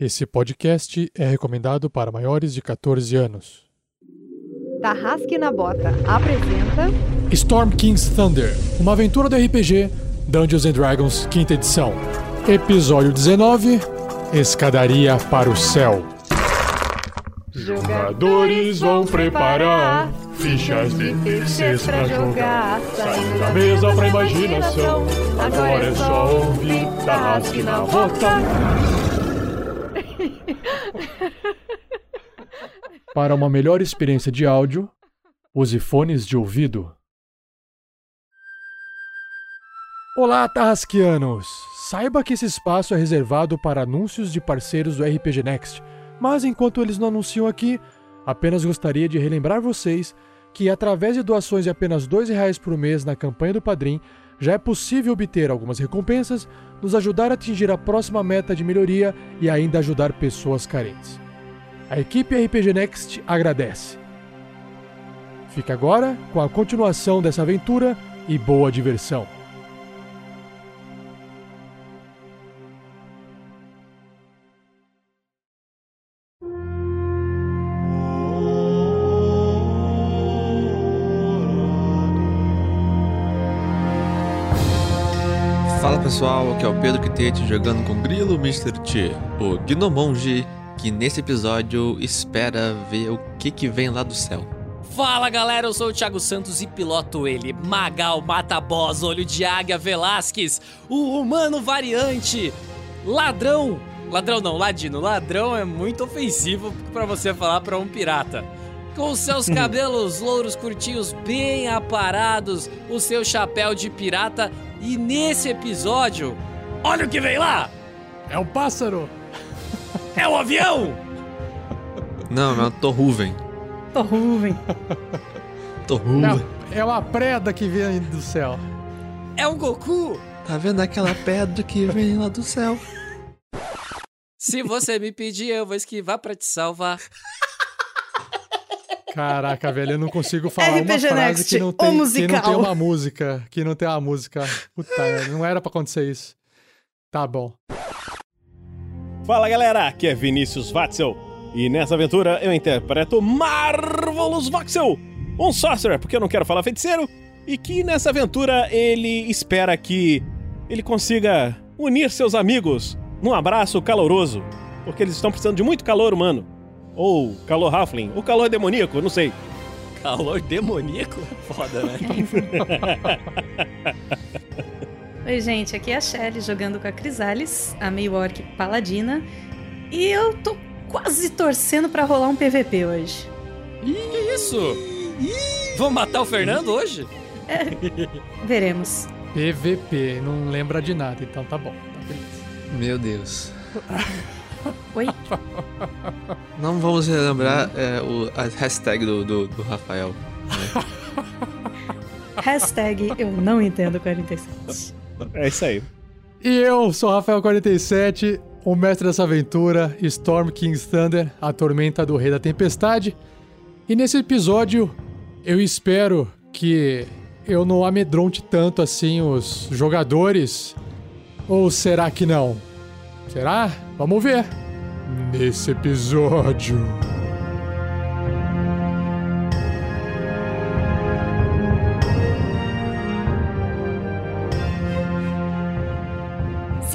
Esse podcast é recomendado para maiores de 14 anos. Tarrasque na Bota apresenta Storm King's Thunder, uma aventura do RPG Dungeons and Dragons, quinta edição. Episódio 19 Escadaria para o Céu. Jogadores vão preparar fichas de terceiros pra jogar. Saindo da mesa pra imaginação. Agora é só ouvir Tarrasque na Bota. Para uma melhor experiência de áudio, use fones de ouvido. Olá, Tarrasquianos! Saiba que esse espaço é reservado para anúncios de parceiros do RPG Next, mas enquanto eles não anunciam aqui, apenas gostaria de relembrar vocês que através de doações de apenas R$ 2,00 por mês na campanha do Padrim, já é possível obter algumas recompensas, nos ajudar a atingir a próxima meta de melhoria e ainda ajudar pessoas carentes. A equipe RPG Next agradece. Fica agora com a continuação dessa aventura e boa diversão. Fala pessoal, aqui é o Pedro Quitete jogando com Grilo Mr. T, o Gnomonge, que nesse episódio espera ver o que que vem lá do céu. Fala galera, eu sou o Thiago Santos e piloto ele, Magal Mataboss, Olho de Águia Velasquez, o humano variante, ladrão. Ladrão não, ladino. Ladrão é muito ofensivo pra você falar pra um pirata. Com seus cabelos louros curtinhos bem aparados, o seu chapéu de pirata e nesse episódio, olha o que vem lá! É o pássaro! É o avião! Não, é uma Torruven. Tô. Torruven. Não, é uma preda que vem do céu. É o Goku! Tá vendo aquela pedra que vem lá do céu? Se você me pedir, eu vou esquivar pra te salvar. Caraca, velho, eu não consigo falar uma RPG frase Next, que não, o tem, que não musical. tem uma música. Que não tem uma música. Puta, não era pra acontecer isso. Tá bom. Fala galera, aqui é Vinícius Watzel e nessa aventura eu interpreto Marvelous Voxel, um sorcerer, porque eu não quero falar feiticeiro, e que nessa aventura ele espera que ele consiga unir seus amigos num abraço caloroso, porque eles estão precisando de muito calor humano, ou calor halfling, ou calor demoníaco, não sei. Calor demoníaco? Foda, né? Oi, gente, aqui é a Shelly jogando com a Crisales, a meio orc paladina. E eu tô quase torcendo pra rolar um PVP hoje. que isso? Vamos matar o Fernando hoje? Veremos. PVP, não lembra de nada, então tá bom. Tá beleza. Meu Deus. Oi? Não vamos relembrar é, o, a hashtag do, do, do Rafael. Hashtag eu não entendo 47. É isso aí. E eu sou o Rafael47, o mestre dessa aventura, Storm King's Thunder, a tormenta do Rei da Tempestade. E nesse episódio, eu espero que eu não amedronte tanto assim os jogadores. Ou será que não? Será? Vamos ver. Nesse episódio.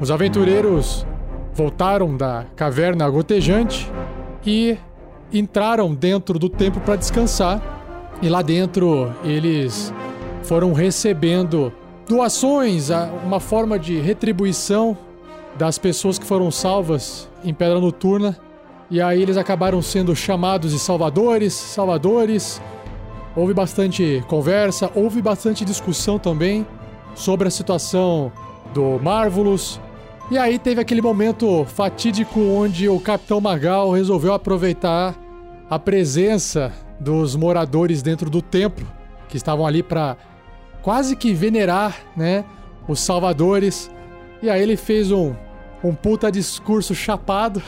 os aventureiros voltaram da caverna gotejante e entraram dentro do templo para descansar. E lá dentro eles foram recebendo doações, uma forma de retribuição das pessoas que foram salvas em Pedra Noturna. E aí eles acabaram sendo chamados de salvadores, salvadores. Houve bastante conversa, houve bastante discussão também sobre a situação do Marvelous, E aí teve aquele momento fatídico onde o Capitão Magal resolveu aproveitar a presença dos moradores dentro do templo, que estavam ali para quase que venerar, né, os salvadores. E aí ele fez um, um puta discurso chapado,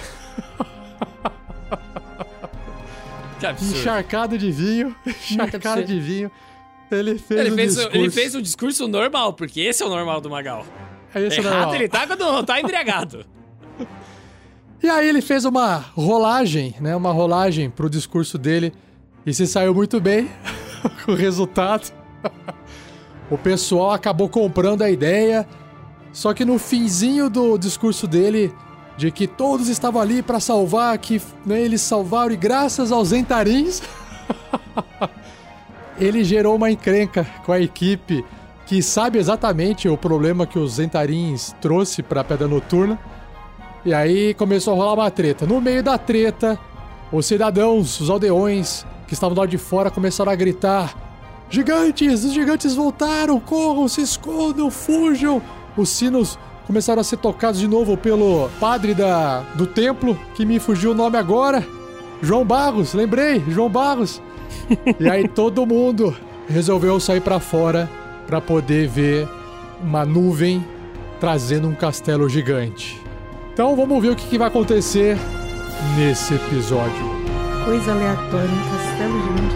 encharcado de vinho, encharcado de vinho. Ele fez Ele um fez, discurso. ele fez um discurso normal, porque esse é o normal do Magal. É esse o Errado ele tá quando não tá embriagado. E aí ele fez uma rolagem, né? Uma rolagem pro discurso dele e se saiu muito bem com o resultado. o pessoal acabou comprando a ideia, só que no finzinho do discurso dele, de que todos estavam ali pra salvar, que né, eles salvaram e graças aos Zentarins, ele gerou uma encrenca com a equipe que sabe exatamente o problema que os Zentarins trouxe pra Pedra Noturna. E aí começou a rolar uma treta. No meio da treta, os cidadãos, os aldeões que estavam do lado de fora começaram a gritar: Gigantes! Os gigantes voltaram! Corram, se escondam, fujam! Os sinos começaram a ser tocados de novo pelo padre da, do templo, que me fugiu o nome agora. João Barros, lembrei, João Barros. e aí todo mundo resolveu sair pra fora pra poder ver uma nuvem trazendo um castelo gigante. Então vamos ver o que, que vai acontecer nesse episódio. Coisa aleatória, um castelo gigante.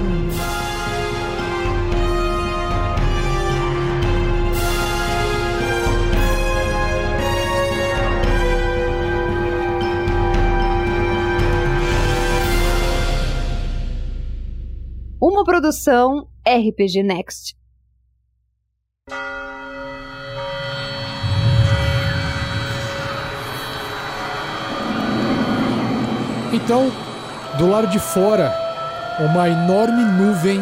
Uma produção RPG Next. Então, do lado de fora, uma enorme nuvem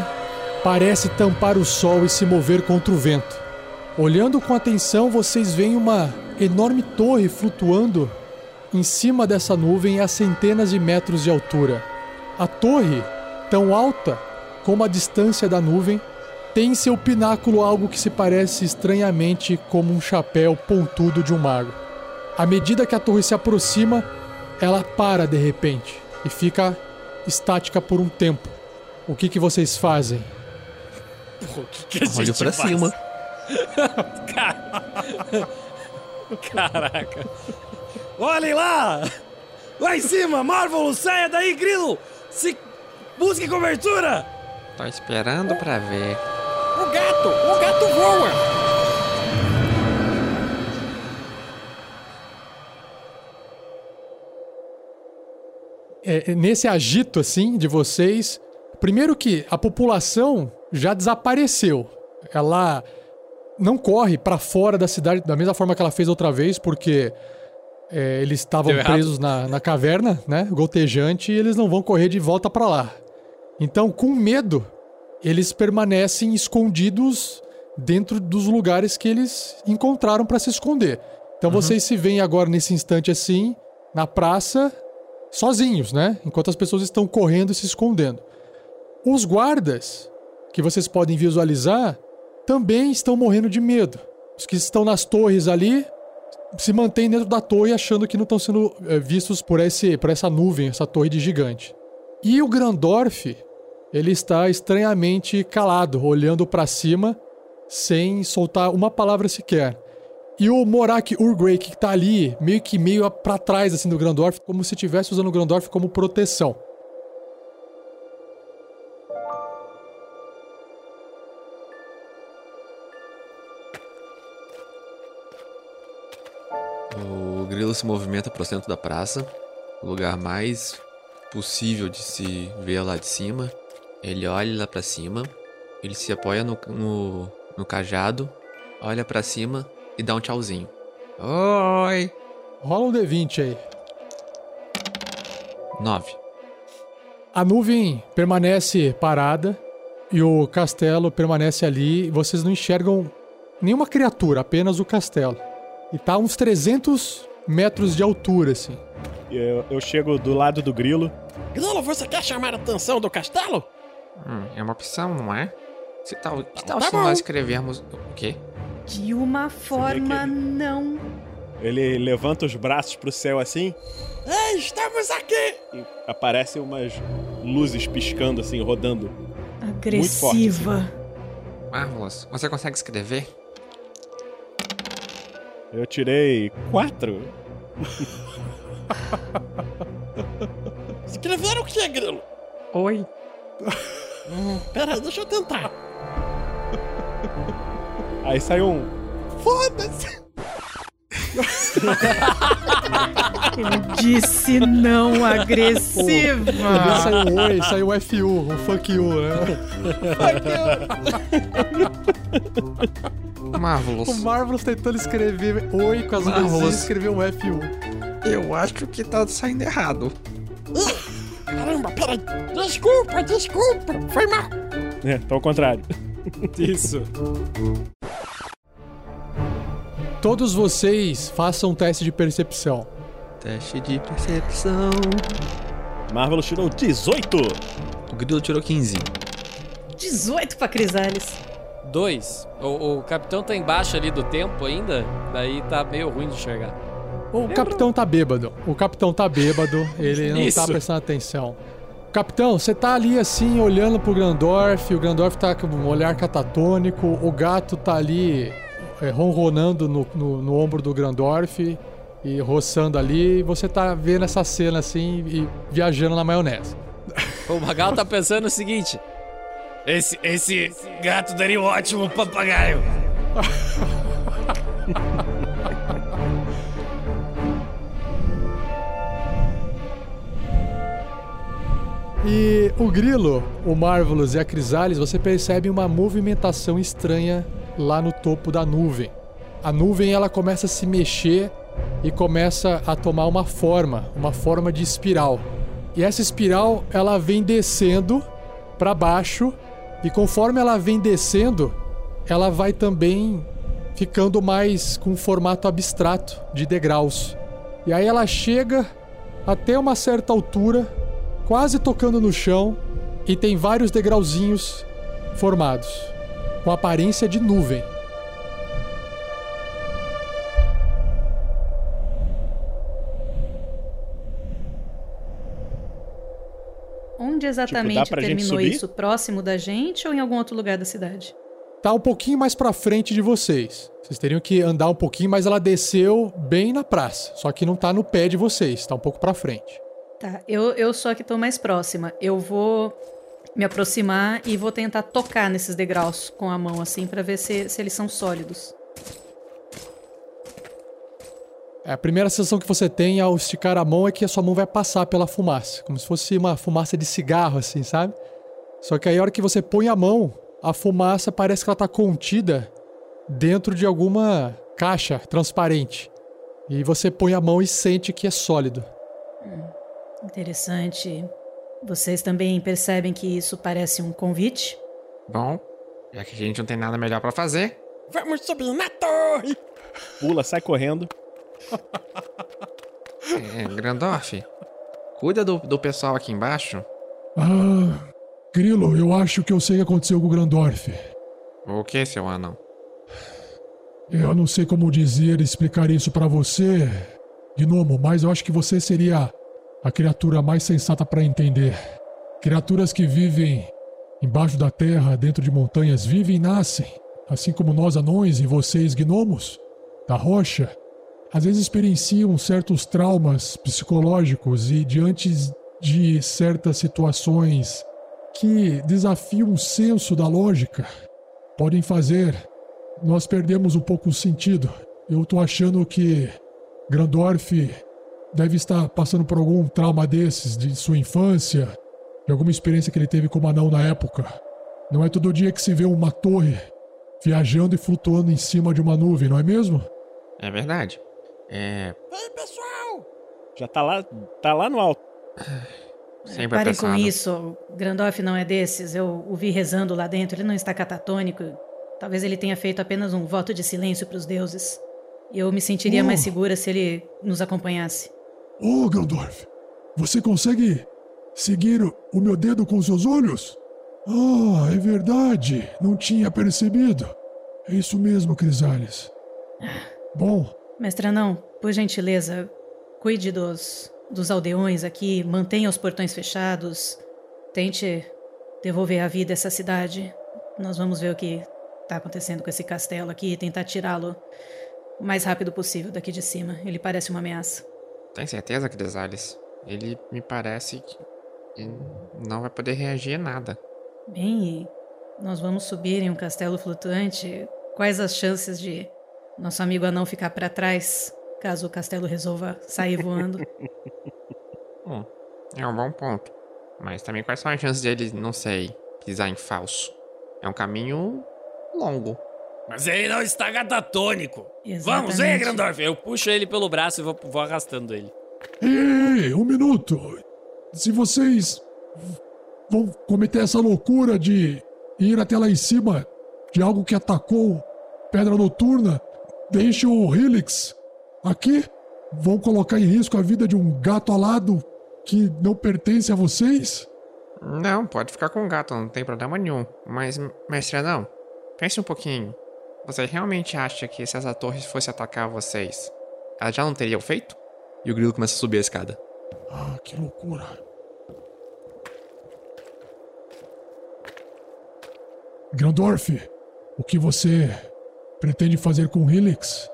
parece tampar o sol e se mover contra o vento. Olhando com atenção, vocês veem uma enorme torre flutuando em cima dessa nuvem a centenas de metros de altura. A torre, tão alta como a distância da nuvem, tem em seu pináculo algo que se parece estranhamente como um chapéu pontudo de um mago. À medida que a torre se aproxima, ela para de repente e fica estática por um tempo. O que, que vocês fazem? O que, que a gente Olho pra faz? cima. Caraca. Olhem lá! Lá em cima, Marvel, saia daí, Grilo! Se... Busque cobertura! Tô esperando pra ver. O gato! O gato voa! É, é, nesse agito assim de vocês, primeiro que a população já desapareceu. Ela não corre pra fora da cidade da mesma forma que ela fez outra vez, porque é, eles estavam presos na, na caverna, né, gotejante, e eles não vão correr de volta pra lá. Então, com medo, eles permanecem escondidos dentro dos lugares que eles encontraram pra se esconder. Então vocês se veem agora nesse instante assim, na praça, sozinhos, né? Enquanto as pessoas estão correndo e se escondendo. Os guardas, que vocês podem visualizar, também estão morrendo de medo. Os que estão nas torres ali se mantêm dentro da torre achando que não estão sendo eh, vistos por, esse, por essa nuvem, essa torre de gigante. E o Grandorf, ele está estranhamente calado, olhando para cima, sem soltar uma palavra sequer. E o Morak Urgrey, que tá ali, meio que meio para trás assim do Grandorf, como se estivesse usando o Grandorf como proteção. O grilo se movimenta pro centro da praça, o lugar mais possível de se ver lá de cima. Ele olha lá pra cima, ele se apoia no, no, no cajado, olha pra cima e dá um tchauzinho. Oi! Rola um D20 aí. Nove. A nuvem permanece parada e o castelo permanece ali. Vocês não enxergam nenhuma criatura, apenas o castelo. E tá a uns 300 metros de altura, assim. Eu, eu chego do lado do grilo. Grilo, você quer chamar a atenção do castelo? Hum, é uma opção, não é? Se tal, que tal Tá se bom. nós escrevermos. O quê? De uma forma que- não. Ele levanta os braços pro céu assim. Ei, estamos aqui! E aparecem umas luzes piscando assim, rodando. Agressiva. Marvelous, você consegue escrever? Eu tirei quatro. Escreveram o que, Grilo? Oi. Hum, pera deixa eu tentar. Aí sai um. Foda-se! Eu disse não agressiva. Saiu um oi, saiu um FU, um fuck you, né? Marvelous. O Marvelous tentando escrever oi com as luzinhas e escreveu um FU. Eu acho que tá saindo errado. Caramba, peraí. Desculpa, desculpa. Foi mal. É, tá ao contrário. Isso. Todos vocês façam um teste de percepção. Teste de percepção. Marvelous tirou 18. O Grilo tirou 15. 18 pra Crisales. Dois. O, o capitão tá embaixo ali do tempo ainda, daí tá meio ruim de enxergar. O capitão tá bêbado. O capitão tá bêbado, ele não Isso. tá prestando atenção. Capitão, você tá ali assim, olhando pro Grandorf, o Grandorf tá com um olhar catatônico, o gato tá ali é, ronronando no, no, no ombro do Grandorf e roçando ali, e você tá vendo essa cena assim e viajando na maionese. O Magal tá pensando o seguinte: esse, esse gato daria um ótimo papagaio. E o Grilo, o Marvelous e a Crisales, você percebe uma movimentação estranha lá no topo da nuvem. A nuvem ela começa a se mexer e começa a tomar uma forma, uma forma de espiral. E essa espiral ela vem descendo para baixo e conforme ela vem descendo, ela vai também ficando mais com um formato abstrato de degraus. E aí ela chega até uma certa altura, quase tocando no chão, e tem vários degrauzinhos formados, com aparência de nuvem. Onde exatamente Tipo, pra gente terminou isso? Próximo da gente ou em algum outro lugar da cidade? Tá um pouquinho mais pra frente de vocês. Vocês teriam que andar um pouquinho, mas ela desceu bem na praça. Só que não tá no pé de vocês, tá um pouco pra frente. Tá, eu, eu só que tô mais próxima. Eu vou me aproximar e vou tentar tocar nesses degraus com a mão, assim, pra ver se, se eles são sólidos. É, A primeira sensação que você tem ao esticar a mão é que a sua mão vai passar pela fumaça, como se fosse uma fumaça de cigarro, assim, sabe? Só que aí a hora que você põe a mão, a fumaça parece que ela tá contida dentro de alguma caixa transparente. E você põe a mão e sente que é sólido. Interessante. Vocês também percebem que isso parece um convite? Bom, já que a gente não tem nada melhor pra fazer, Vamos subir na torre. Pula, sai correndo. é, Grandorf, cuida do, do pessoal aqui embaixo. Ah, Grilo, eu acho que eu sei o que aconteceu com o Grandorf. O que, seu anão? Eu não sei como dizer, explicar isso pra você, Gnomo, mas eu acho que você seria a criatura mais sensata pra entender. Criaturas que vivem embaixo da terra, dentro de montanhas, vivem e nascem, assim como nós anões e vocês gnomos, da rocha, às vezes experienciam certos traumas psicológicos e diante de certas situações que desafiam o senso da lógica, podem fazer nós perdemos um pouco o sentido. Eu tô achando que Grandorf deve estar passando por algum trauma desses de sua infância, de alguma experiência que ele teve como anão na época. Não é todo dia que se vê uma torre viajando e flutuando em cima de uma nuvem, não é mesmo? É verdade. É. Ei, pessoal. Já tá lá, tá lá no alto. Sempre Parem apressado. com isso. Grandorf não é desses. Eu o vi rezando lá dentro. Ele não está catatônico. Talvez ele tenha feito apenas um voto de silêncio para os deuses. E eu me sentiria Oh. mais segura se ele nos acompanhasse. Ô, Grandorf, você consegue seguir o- meu dedo com seus olhos? Ah, é verdade. Não tinha percebido. É isso mesmo, Crisales. Bom, Mestre Anão, por gentileza, cuide dos, dos aldeões aqui, mantenha os portões fechados, tente devolver a vida a essa cidade. Nós vamos ver o que está acontecendo com esse castelo aqui e tentar tirá-lo o mais rápido possível daqui de cima. Ele parece uma ameaça. Tem certeza, Crisales? Ele me parece que não vai poder reagir a nada. Bem, e nós vamos subir em um castelo flutuante. Quais as chances de nosso amigo anão ficar para trás caso o castelo resolva sair voando? Hum, é um bom ponto. Mas também quais são as chances dele, não sei, pisar em falso? É um caminho longo. Mas ele não está gatatônico. Exatamente. Vamos, vem, Grandorf. Eu puxo ele pelo braço e vou, vou arrastando ele. Ei, um minuto! Se vocês vão cometer essa loucura de ir até lá em cima de algo que atacou Pedra Noturna, deixe o Helix aqui. Vão colocar em risco a vida de um gato alado que não pertence a vocês? Não, pode ficar com o gato, não tem problema nenhum. Mas, mestre não. Pense um pouquinho. Você realmente acha que se essa torre fosse atacar vocês, ela já não teria feito? E o grilo começa a subir a escada. Ah, que loucura. Grandorf, o que você pretende fazer com Helix?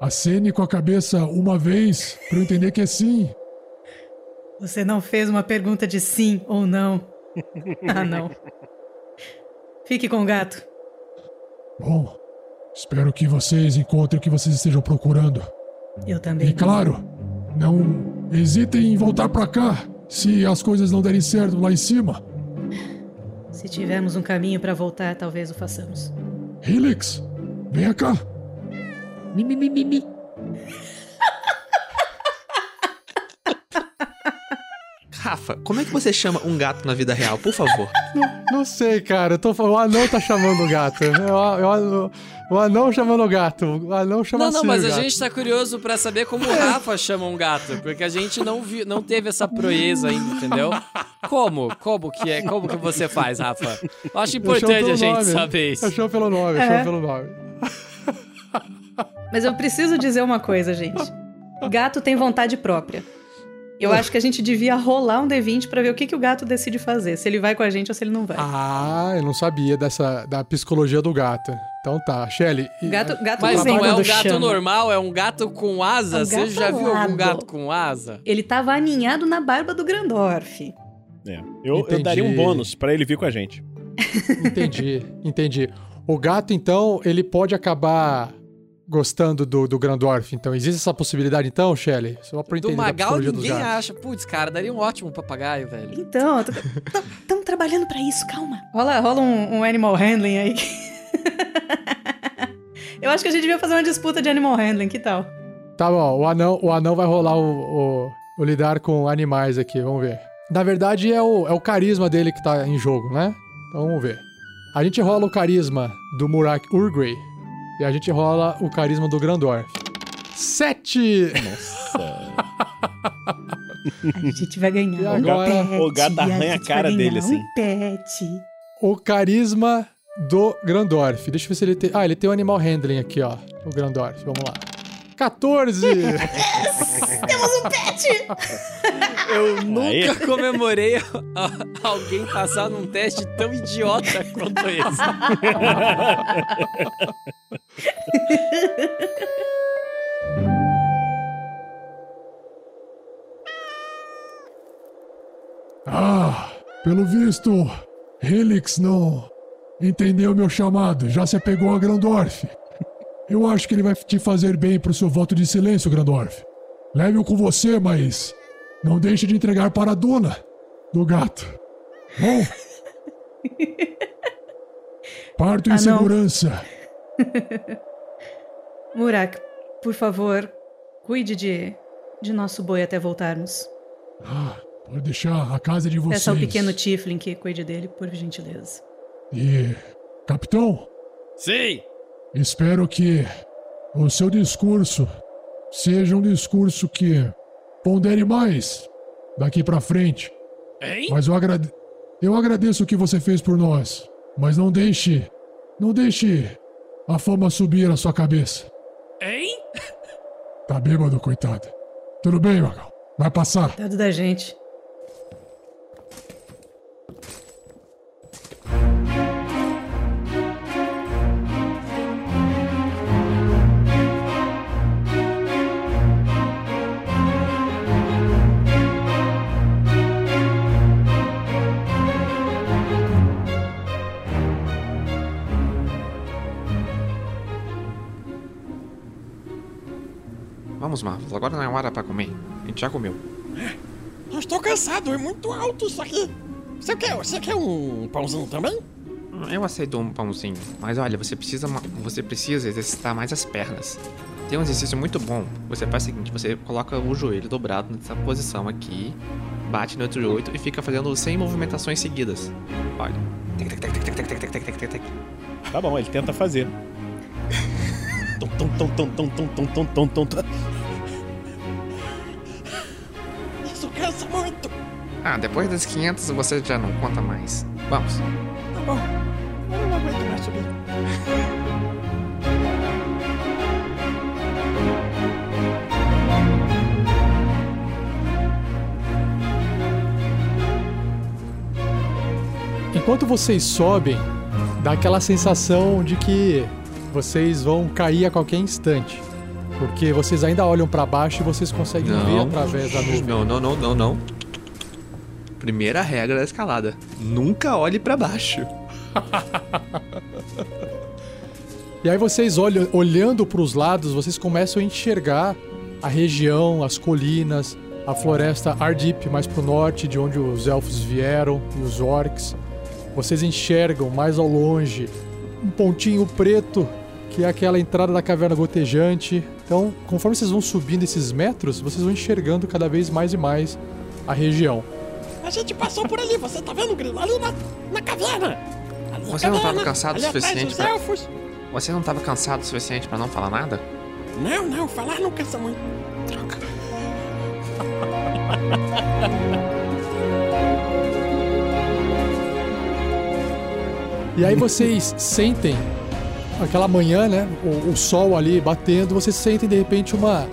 Acene com a cabeça uma vez para eu entender que é sim. Você não fez uma pergunta de sim ou não. ah, não. Fique com o gato. Bom, espero que vocês encontrem o que vocês estejam procurando. Eu também. E claro, não hesitem em voltar para cá se as coisas não derem certo lá em cima. Se tivermos um caminho para voltar, talvez o façamos. Helix, venha cá. Mi, mi, mi, mi, mi. Rafa, como é que você chama um gato na vida real, por favor? Não, não sei, cara. Eu tô, o anão tá chamando o gato. O, o- o anão chamando o gato. O anão chama Não, não, assim mas o a gato. gente tá curioso pra saber como o Rafa chama um gato, porque a gente não viu, não teve essa proeza ainda, entendeu? Como? Como que é? Como que você faz, Rafa? Eu acho Eu importante pelo a gente nome. saber isso. Eu chamo pelo nome, eu É. chamo pelo nome. Mas eu preciso dizer uma coisa, gente. Gato tem vontade própria. Eu acho que a gente devia rolar um D20 pra ver o que, que o gato decide fazer. Se ele vai com a gente ou se ele não vai. Ah, eu não sabia dessa da psicologia do gato. Então tá, Shelly. Gato, gato Mas não é um gato chama. normal, é um gato com asa. É um Você gato já viu algum gato com asa? Ele tava aninhado na barba do Grandorf. É. Eu, eu daria um bônus pra ele vir com a gente. Entendi, entendi. O gato, então, ele pode acabar gostando do, do Grandorf. Então, existe essa possibilidade, então, Shelly? Só pra Do entender a Magal ninguém acha. Putz, cara, daria um ótimo papagaio, velho. Então, estamos trabalhando pra isso, calma. Rola, rola um, um animal handling aí. Eu acho que a gente devia fazer uma disputa de animal handling, que tal? Tá bom, o anão, o anão vai rolar o, o- o lidar com animais aqui, vamos ver. Na verdade, é o, é o carisma dele que tá em jogo, né? Então vamos ver. A gente rola o carisma do Murak Urgrey e a gente rola o carisma do Grandorf. Sete! Nossa. A gente vai ganhar E um agora, o gato a arranha a gente cara dele, assim. Um pet. O carisma do Grandorf. Deixa eu ver se ele tem. Ah, ele tem o animal handling aqui, ó. O Grandorf. Vamos lá. 14! Temos um pet! Eu nunca Aí. comemorei a- alguém passar num teste tão idiota quanto esse. Ah, pelo visto, Helix não entendeu meu chamado, já se apegou a Grandorf. Eu acho que ele vai te fazer bem pro seu voto de silêncio, Grandorf. Leve-o com você, mas não deixe de entregar para a dona do gato. Bom? Parto em Ah, segurança. Murak, por favor, cuide de, de nosso boi até voltarmos. Ah, pode deixar a casa de vocês. Peça ao pequeno Tiflin que cuide dele, por gentileza. E, capitão, Sim! Espero que o seu discurso seja um discurso que pondere mais daqui pra frente. Hein? Mas eu, agrade... eu agradeço o que você fez por nós. Mas não deixe. Não deixe a fama subir à sua cabeça. Tá bêbado, coitado. Tudo bem, Magal. Vai passar. Coitado da gente. Vamos, Marvel, agora não é hora pra comer. A gente já comeu. Eu estou cansado, é muito alto isso aqui. Você quer, você quer um pãozinho também? Eu aceito um pãozinho, mas olha, você precisa, você precisa exercitar mais as pernas. Tem um exercício muito bom. Você faz o seguinte, você coloca o joelho dobrado nessa posição aqui, bate no outro joelho e fica fazendo 100 movimentações seguidas. Olha. Tá bom, ele tenta fazer. Tum, tum, tum, tum, tum, tum, tum, tum, tum, tum, Ah, depois das 500 você já não conta mais. Vamos. Tá bom. Eu não aguento mais subir. Enquanto vocês sobem, dá aquela sensação de que vocês vão cair a qualquer instante. Porque vocês ainda olham pra baixo e vocês conseguem ver através da nuvem. Não, não, não, não, não. Primeira regra da escalada: nunca olhe pra baixo. E aí vocês olham, olhando para os lados, vocês começam a enxergar a região, as colinas, a floresta Ardip mais pro norte, de onde os elfos vieram e os orcs. Vocês enxergam mais ao longe um pontinho preto, que é aquela entrada da caverna gotejante. Então, conforme vocês vão subindo esses metros, vocês vão enxergando cada vez mais e mais a região. A gente passou por ali, você tá vendo, Grilo? Ali na, na caverna. Ali na Você não tava caverna, cansado o suficiente pra- elfos. Você não tava cansado o suficiente pra não falar nada? Não, não, falar não cansa muito. Droga. E aí vocês sentem aquela manhã, né? O, o sol ali batendo, vocês sentem de repente uma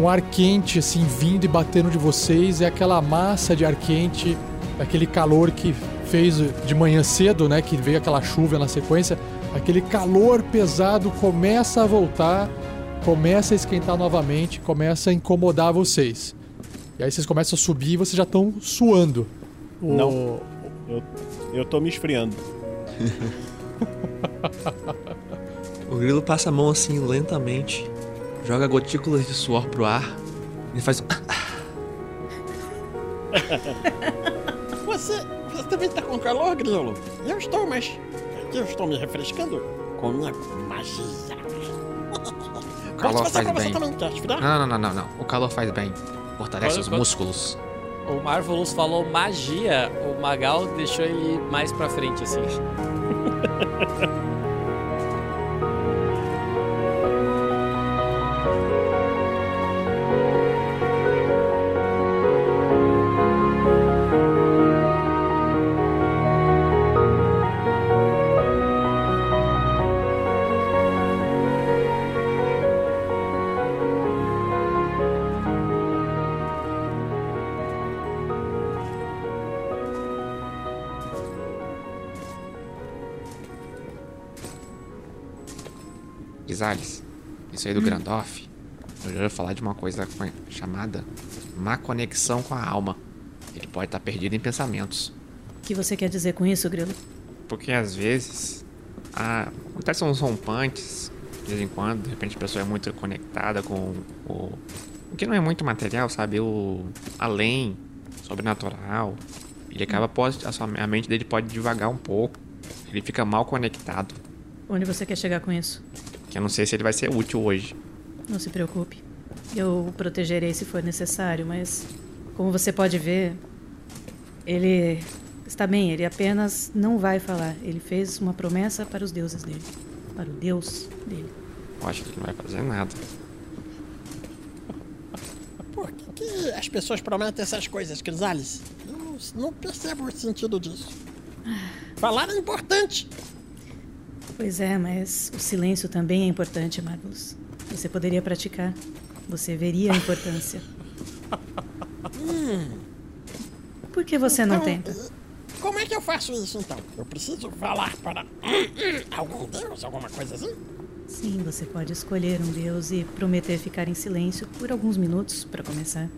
um, ar quente assim vindo e batendo de vocês, é aquela massa de ar quente, aquele calor que fez de manhã cedo, né? Que veio aquela chuva na sequência, aquele calor pesado começa a voltar, começa a esquentar novamente, começa a incomodar vocês. E aí vocês começam a subir e vocês já estão suando. O- Não. Eu, eu tô me esfriando. O grilo passa a mão assim lentamente, joga gotículas de suor pro ar e faz um. Você, você também tá com calor, Grilo? Eu estou, mas aqui eu estou me refrescando com minha magia. calor Posso fazer faz bem. também? Não, não, não, não, não. O calor faz bem. Fortalece os quando- músculos. O Marvelous falou magia, o Magal deixou ele mais pra frente, assim. Gisales, isso aí do Grandoff, eu já ia falar de uma coisa co- chamada má conexão com a alma. Ele pode estar perdido em pensamentos. O que você quer dizer com isso, Grilo? Porque às vezes a, acontecem uns rompantes, de vez em quando, de repente a pessoa é muito conectada com o, o que não é muito material, sabe? O além, sobrenatural. Ele acaba, pode, a, sua, a mente dele pode devagar um pouco. Ele fica mal conectado. Onde você quer chegar com isso? Que eu não sei se ele vai ser útil hoje. Não se preocupe. Eu o protegerei se for necessário, mas como você pode ver, ele está bem, ele apenas não vai falar. Ele fez uma promessa para os deuses dele. Para o deus dele. Eu acho que ele não vai fazer nada. Por que, que as pessoas prometem essas coisas, Crisales? Eu não, não percebo o sentido disso. Falar é importante. Pois é, mas o silêncio também é importante, Marvelous. Você poderia praticar. Você veria a importância. Por que você não Então, tenta? Como é que eu faço isso então? Eu preciso falar para algum deus, alguma coisa assim? Sim, você pode escolher um deus e prometer ficar em silêncio por alguns minutos para começar.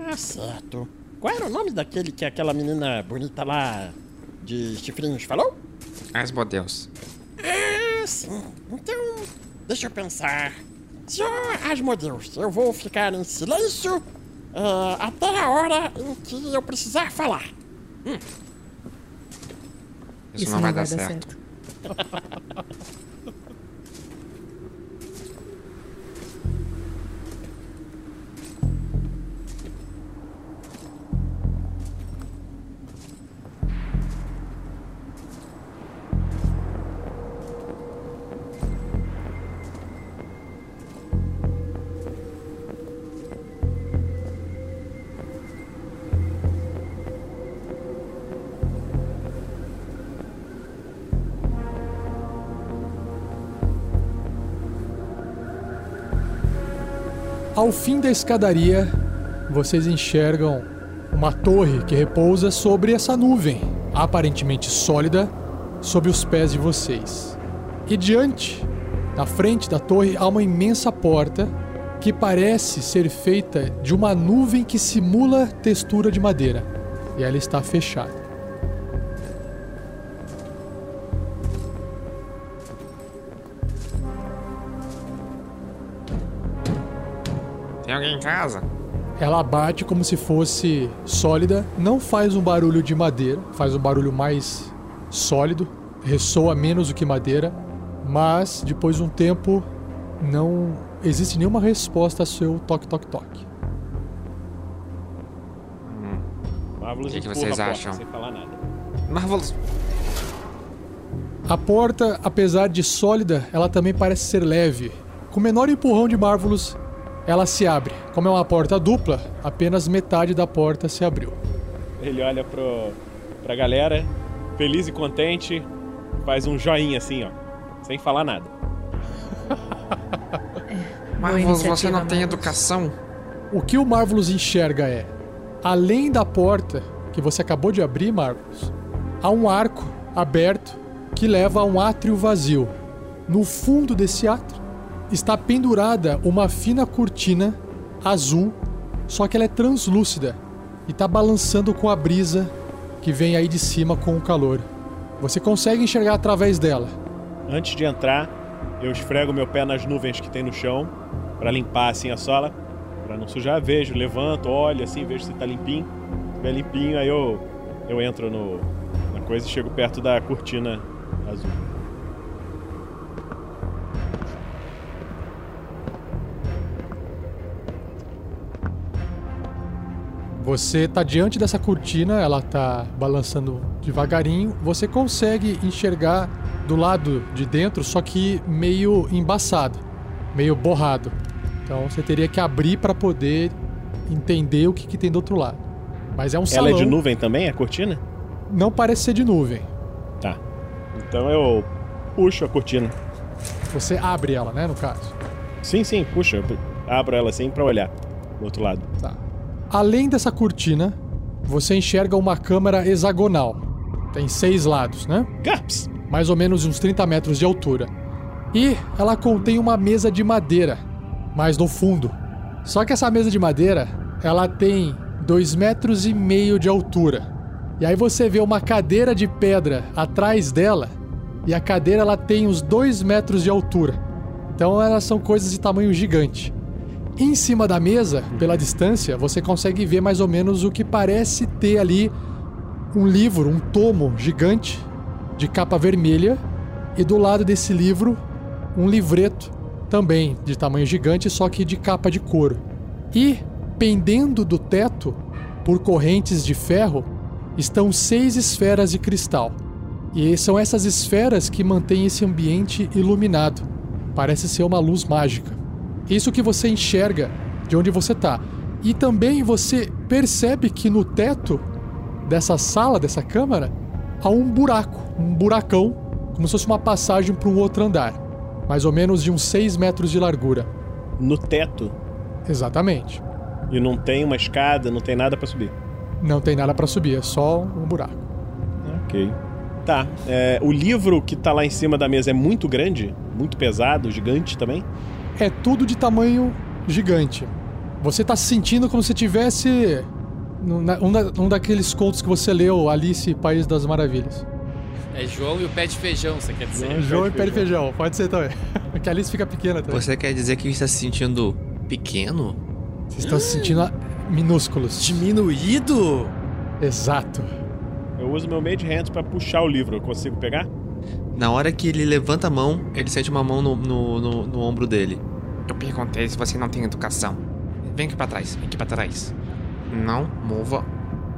Ah, certo. Qual era o nome daquele que aquela menina bonita lá de chifrinhos falou? Asmodeus. Ah, sim. Então, deixa eu pensar. Senhor Asmodeus, eu vou ficar em silêncio ah, até a hora em que eu precisar falar. Isso, não vai dar certo. Ao fim da escadaria, vocês enxergam uma torre que repousa sobre essa nuvem, aparentemente sólida, sob os pés de vocês. E diante, na frente da torre, há uma imensa porta que parece ser feita de uma nuvem que simula textura de madeira. E ela está fechada. Alguém em casa? Ela bate como se fosse sólida, não faz um barulho de madeira, faz um barulho mais sólido, ressoa menos do que madeira, mas depois de um tempo não existe nenhuma resposta ao seu toque toque toque. Marvelous O que que empurra vocês a porta acham? Sem falar nada. Marvelous. A porta, apesar de sólida, ela também parece ser leve. Com o menor empurrão de Marvelous, ela se abre. Como é uma porta dupla, apenas metade da porta se abriu. Ele olha pro, pra galera, feliz e contente, faz um joinha assim, ó. Sem falar nada. Marvelous, você não tem educação? O que o Marvelous enxerga é, além da porta que você acabou de abrir, Marvelous, há um arco aberto que leva a um átrio vazio. No fundo desse átrio está pendurada uma fina cortina azul, só que ela é translúcida e está balançando com a brisa que vem aí de cima com o calor. Você consegue enxergar através dela. Antes de entrar, eu esfrego meu pé nas nuvens que tem no chão pra limpar assim a sola, Pra não sujar. Vejo, levanto, olho assim, vejo se tá limpinho. Se tiver limpinho, aí eu eu entro no na coisa e chego perto da cortina azul. Você está diante dessa cortina, ela está balançando devagarinho. Você consegue enxergar do lado de dentro, só que meio embaçado, meio borrado. Então você teria que abrir para poder entender o que, que tem do outro lado. Mas é um salão. Ela é de nuvem também, a cortina? Não parece ser de nuvem. Tá. Então eu puxo a cortina. Você abre ela, né, no caso. Sim, sim, puxa. Abro ela assim pra olhar do outro lado. Tá. Além dessa cortina, você enxerga uma câmara hexagonal. Tem seis lados, né? Gaps! mais ou menos uns 30 metros de altura. E ela contém uma mesa de madeira, mais no fundo. Só que essa mesa de madeira, ela tem 2 metros e meio de altura. E aí você vê uma cadeira de pedra atrás dela, e a cadeira ela tem uns 2 metros de altura. Então elas são coisas de tamanho gigante. Em cima da mesa, pela distância, você consegue ver mais ou menos o que parece ter ali um livro, um tomo gigante de capa vermelha e do lado desse livro um livreto também de tamanho gigante, só que de capa de couro. E pendendo do teto por correntes de ferro estão seis esferas de cristal. E são essas esferas que mantêm esse ambiente iluminado. Parece ser uma luz mágica. Isso que você enxerga de onde você está. E também você percebe que no teto dessa sala, dessa câmara, há um buraco, um buracão, como se fosse uma passagem para um outro andar, mais ou menos de uns 6 metros de largura. no teto Exatamente. e não tem uma escada, não tem nada pra subir. Não tem nada pra subir, é só um buraco. Ok. Tá. é, o livro que tá lá em cima da mesa é muito grande? Muito pesado, gigante também? É tudo de tamanho gigante. Você tá se sentindo como se tivesse um, da- um daqueles contos que você leu, Alice, País das Maravilhas. É João e o pé de feijão, você quer dizer? João e pé de feijão, pode ser também. Porque a Alice fica pequena também. Você quer dizer que está se sentindo pequeno? Vocês estão se sentindo minúsculos. Diminuído? Exato. Eu uso meu Mage Hand pra puxar o livro. Eu consigo pegar? Na hora que ele levanta a mão, ele sente uma mão no, no, no- no ombro dele. Eu perguntei se você não tem educação. Vem aqui pra trás, vem aqui pra trás. Não mova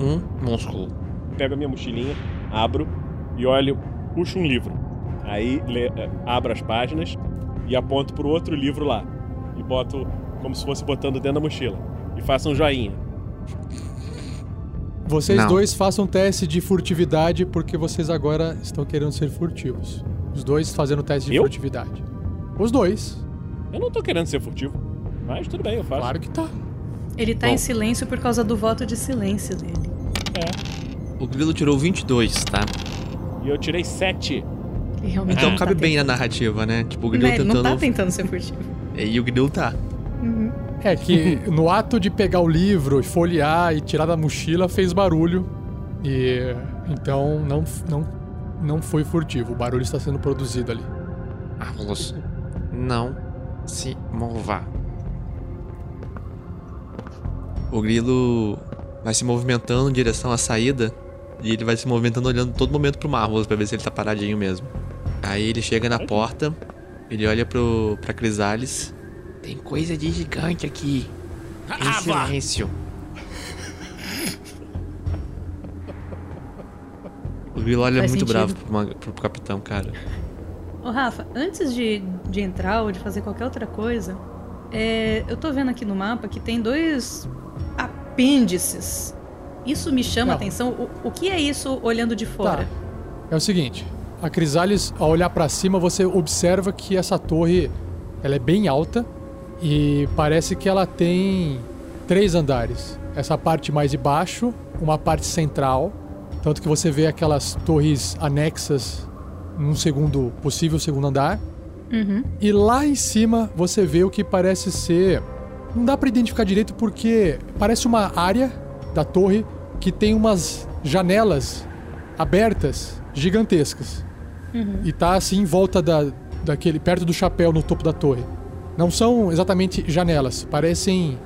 um músculo. Pego a minha mochilinha, abro e olho, puxo um livro. Aí le- eh, abro as páginas e aponto pro outro livro lá. E boto como se fosse botando dentro da mochila. E faço um joinha. Vocês Não. dois façam teste de furtividade porque vocês agora estão querendo ser furtivos. Os dois fazendo teste de Eu? furtividade. Os dois. Eu não tô querendo ser furtivo. Mas tudo bem, eu faço. Claro que tá. Ele tá Bom. em silêncio por causa do voto de silêncio dele. É. O grilo tirou 22, tá? E eu tirei sete. Ele realmente Então não cabe tá bem na tentando. narrativa, né? Tipo, o grilo ele tentando. não tá tentando ser furtivo. E o grilo tá. É que no ato de pegar o livro e folhear e tirar da mochila fez barulho. E então não, não, não foi furtivo. O barulho está sendo produzido ali. Marvelous, não se mova. O grilo vai se movimentando em direção à saída. E ele vai se movimentando olhando todo momento pro Marvelous pra ver se ele tá paradinho mesmo. Aí ele chega na porta, ele olha pro, pra Crisales. Tem coisa de gigante aqui. Em Ah, vá. silêncio. O grilo olha Faz muito sentido. bravo pro, ma- pro capitão, cara. Ô, Rafa, antes de, de entrar ou de fazer qualquer outra coisa, é, eu tô vendo aqui no mapa que tem dois apêndices. Isso me chama Não. a atenção. O, o que é isso olhando de fora? Tá. É o seguinte, a Crisales, ao olhar pra cima, você observa que essa torre ela é bem alta e parece que ela tem três andares. Essa parte mais de baixo, uma parte central, tanto que você vê aquelas torres anexas num segundo possível segundo andar. Uhum. E lá em cima você vê o que parece ser. Não dá pra identificar direito porque parece uma área da torre que tem umas janelas abertas gigantescas. E tá assim em volta da, daquele. perto do chapéu no topo da torre. Não são exatamente janelas, parecem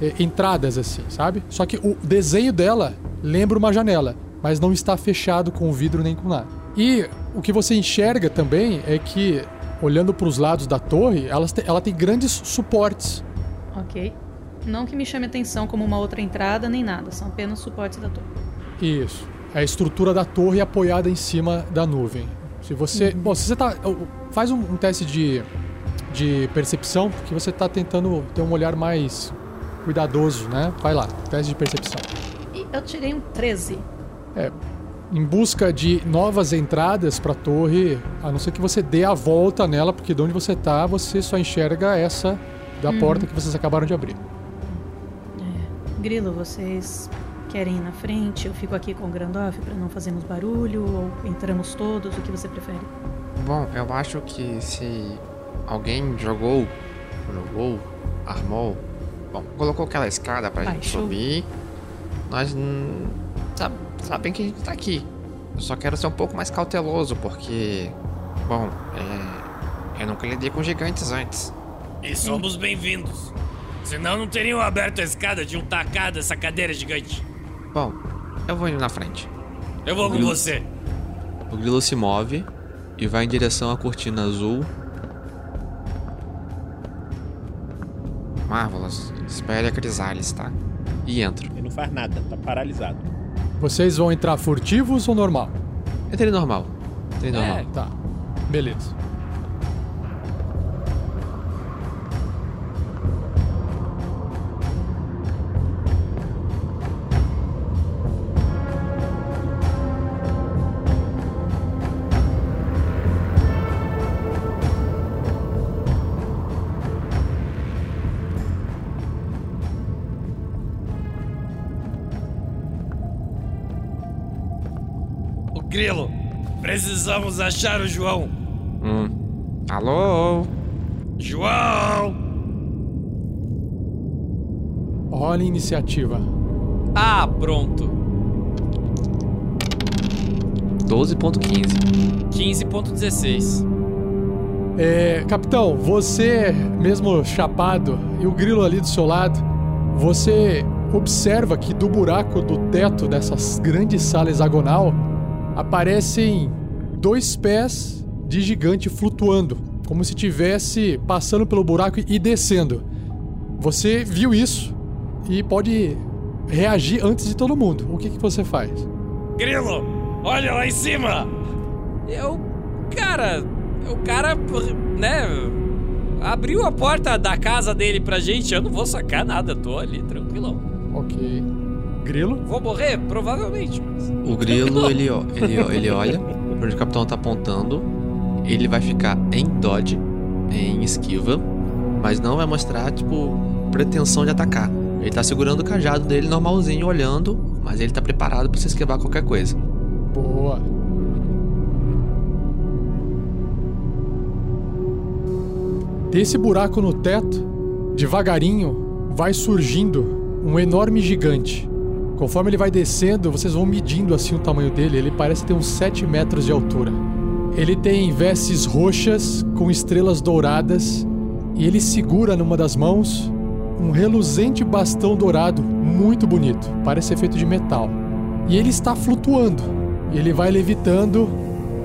é, entradas assim, sabe? Só que o desenho dela lembra uma janela, mas não está fechado com vidro nem com nada. E o que você enxerga também é que, olhando para os lados da torre, elas te- ela tem grandes suportes. Ok. Não que me chame atenção como uma outra entrada nem nada, são apenas suportes da torre. Isso. A estrutura da torre apoiada em cima da nuvem. Se você. Bom, se você tá. Faz um, um teste de, de percepção, porque você tá tentando ter um olhar mais cuidadoso, né? Vai lá, teste de percepção. Eu tirei um 13. Em busca de novas entradas pra torre, a não ser que você dê a volta nela, porque de onde você tá, você só enxerga essa da porta que vocês acabaram de abrir. Grilo, vocês querem ir na frente? Eu fico aqui com o Grandoff pra não fazermos barulho? Ou entramos todos? O que você prefere? Bom, eu acho que se alguém jogou, jogou, armou, bom, colocou aquela escada pra gente Baixou. subir, nós hum, sab- sabem que a gente tá aqui. Eu só quero ser um pouco mais cauteloso, porque, bom, é, eu nunca lidei com gigantes antes. E somos bem-vindos. Senão não teriam aberto a escada, tinham tacado essa cadeira gigante. Bom, eu vou indo na frente. Eu vou com Grilo. você. O grilo se move e vai em direção à cortina azul. Marvelous, espere a Crisales, tá? E entra. Ele não faz nada, tá paralisado. Vocês vão entrar furtivos ou normal? Entrei normal. Entrei normal. Tá. Beleza. Precisamos achar o João. Hum. Alô? João! Rola iniciativa. Ah, pronto. 12.15. 15.16. É, capitão, você, mesmo chapado, e o grilo ali do seu lado, você observa que do buraco do teto dessa grande sala hexagonal aparecem dois pés de gigante flutuando, como se tivesse passando pelo buraco e descendo. Você viu isso e pode reagir antes de todo mundo. O que, que você faz? Grilo, olha lá em cima! Eu. Cara, o cara, né? Abriu a porta da casa dele pra gente. Eu não vou sacar nada, tô ali tranquilão. Ok. Grilo? Vou morrer? Provavelmente. mas- O grilo, ele, ele, ele olha pra onde o capitão tá apontando. Ele vai ficar em dodge, em esquiva, mas não vai mostrar, tipo, pretensão de atacar. Ele tá segurando o cajado dele normalzinho, olhando, mas ele tá preparado pra se esquivar qualquer coisa. Boa. Desse buraco no teto, devagarinho, vai surgindo um enorme gigante. Conforme ele vai descendo, vocês vão medindo assim o tamanho dele. Ele parece ter uns 7 metros de altura. Ele tem vestes roxas com estrelas douradas e ele segura numa das mãos um reluzente bastão dourado muito bonito, parece ser feito de metal. E ele está flutuando. Ele vai levitando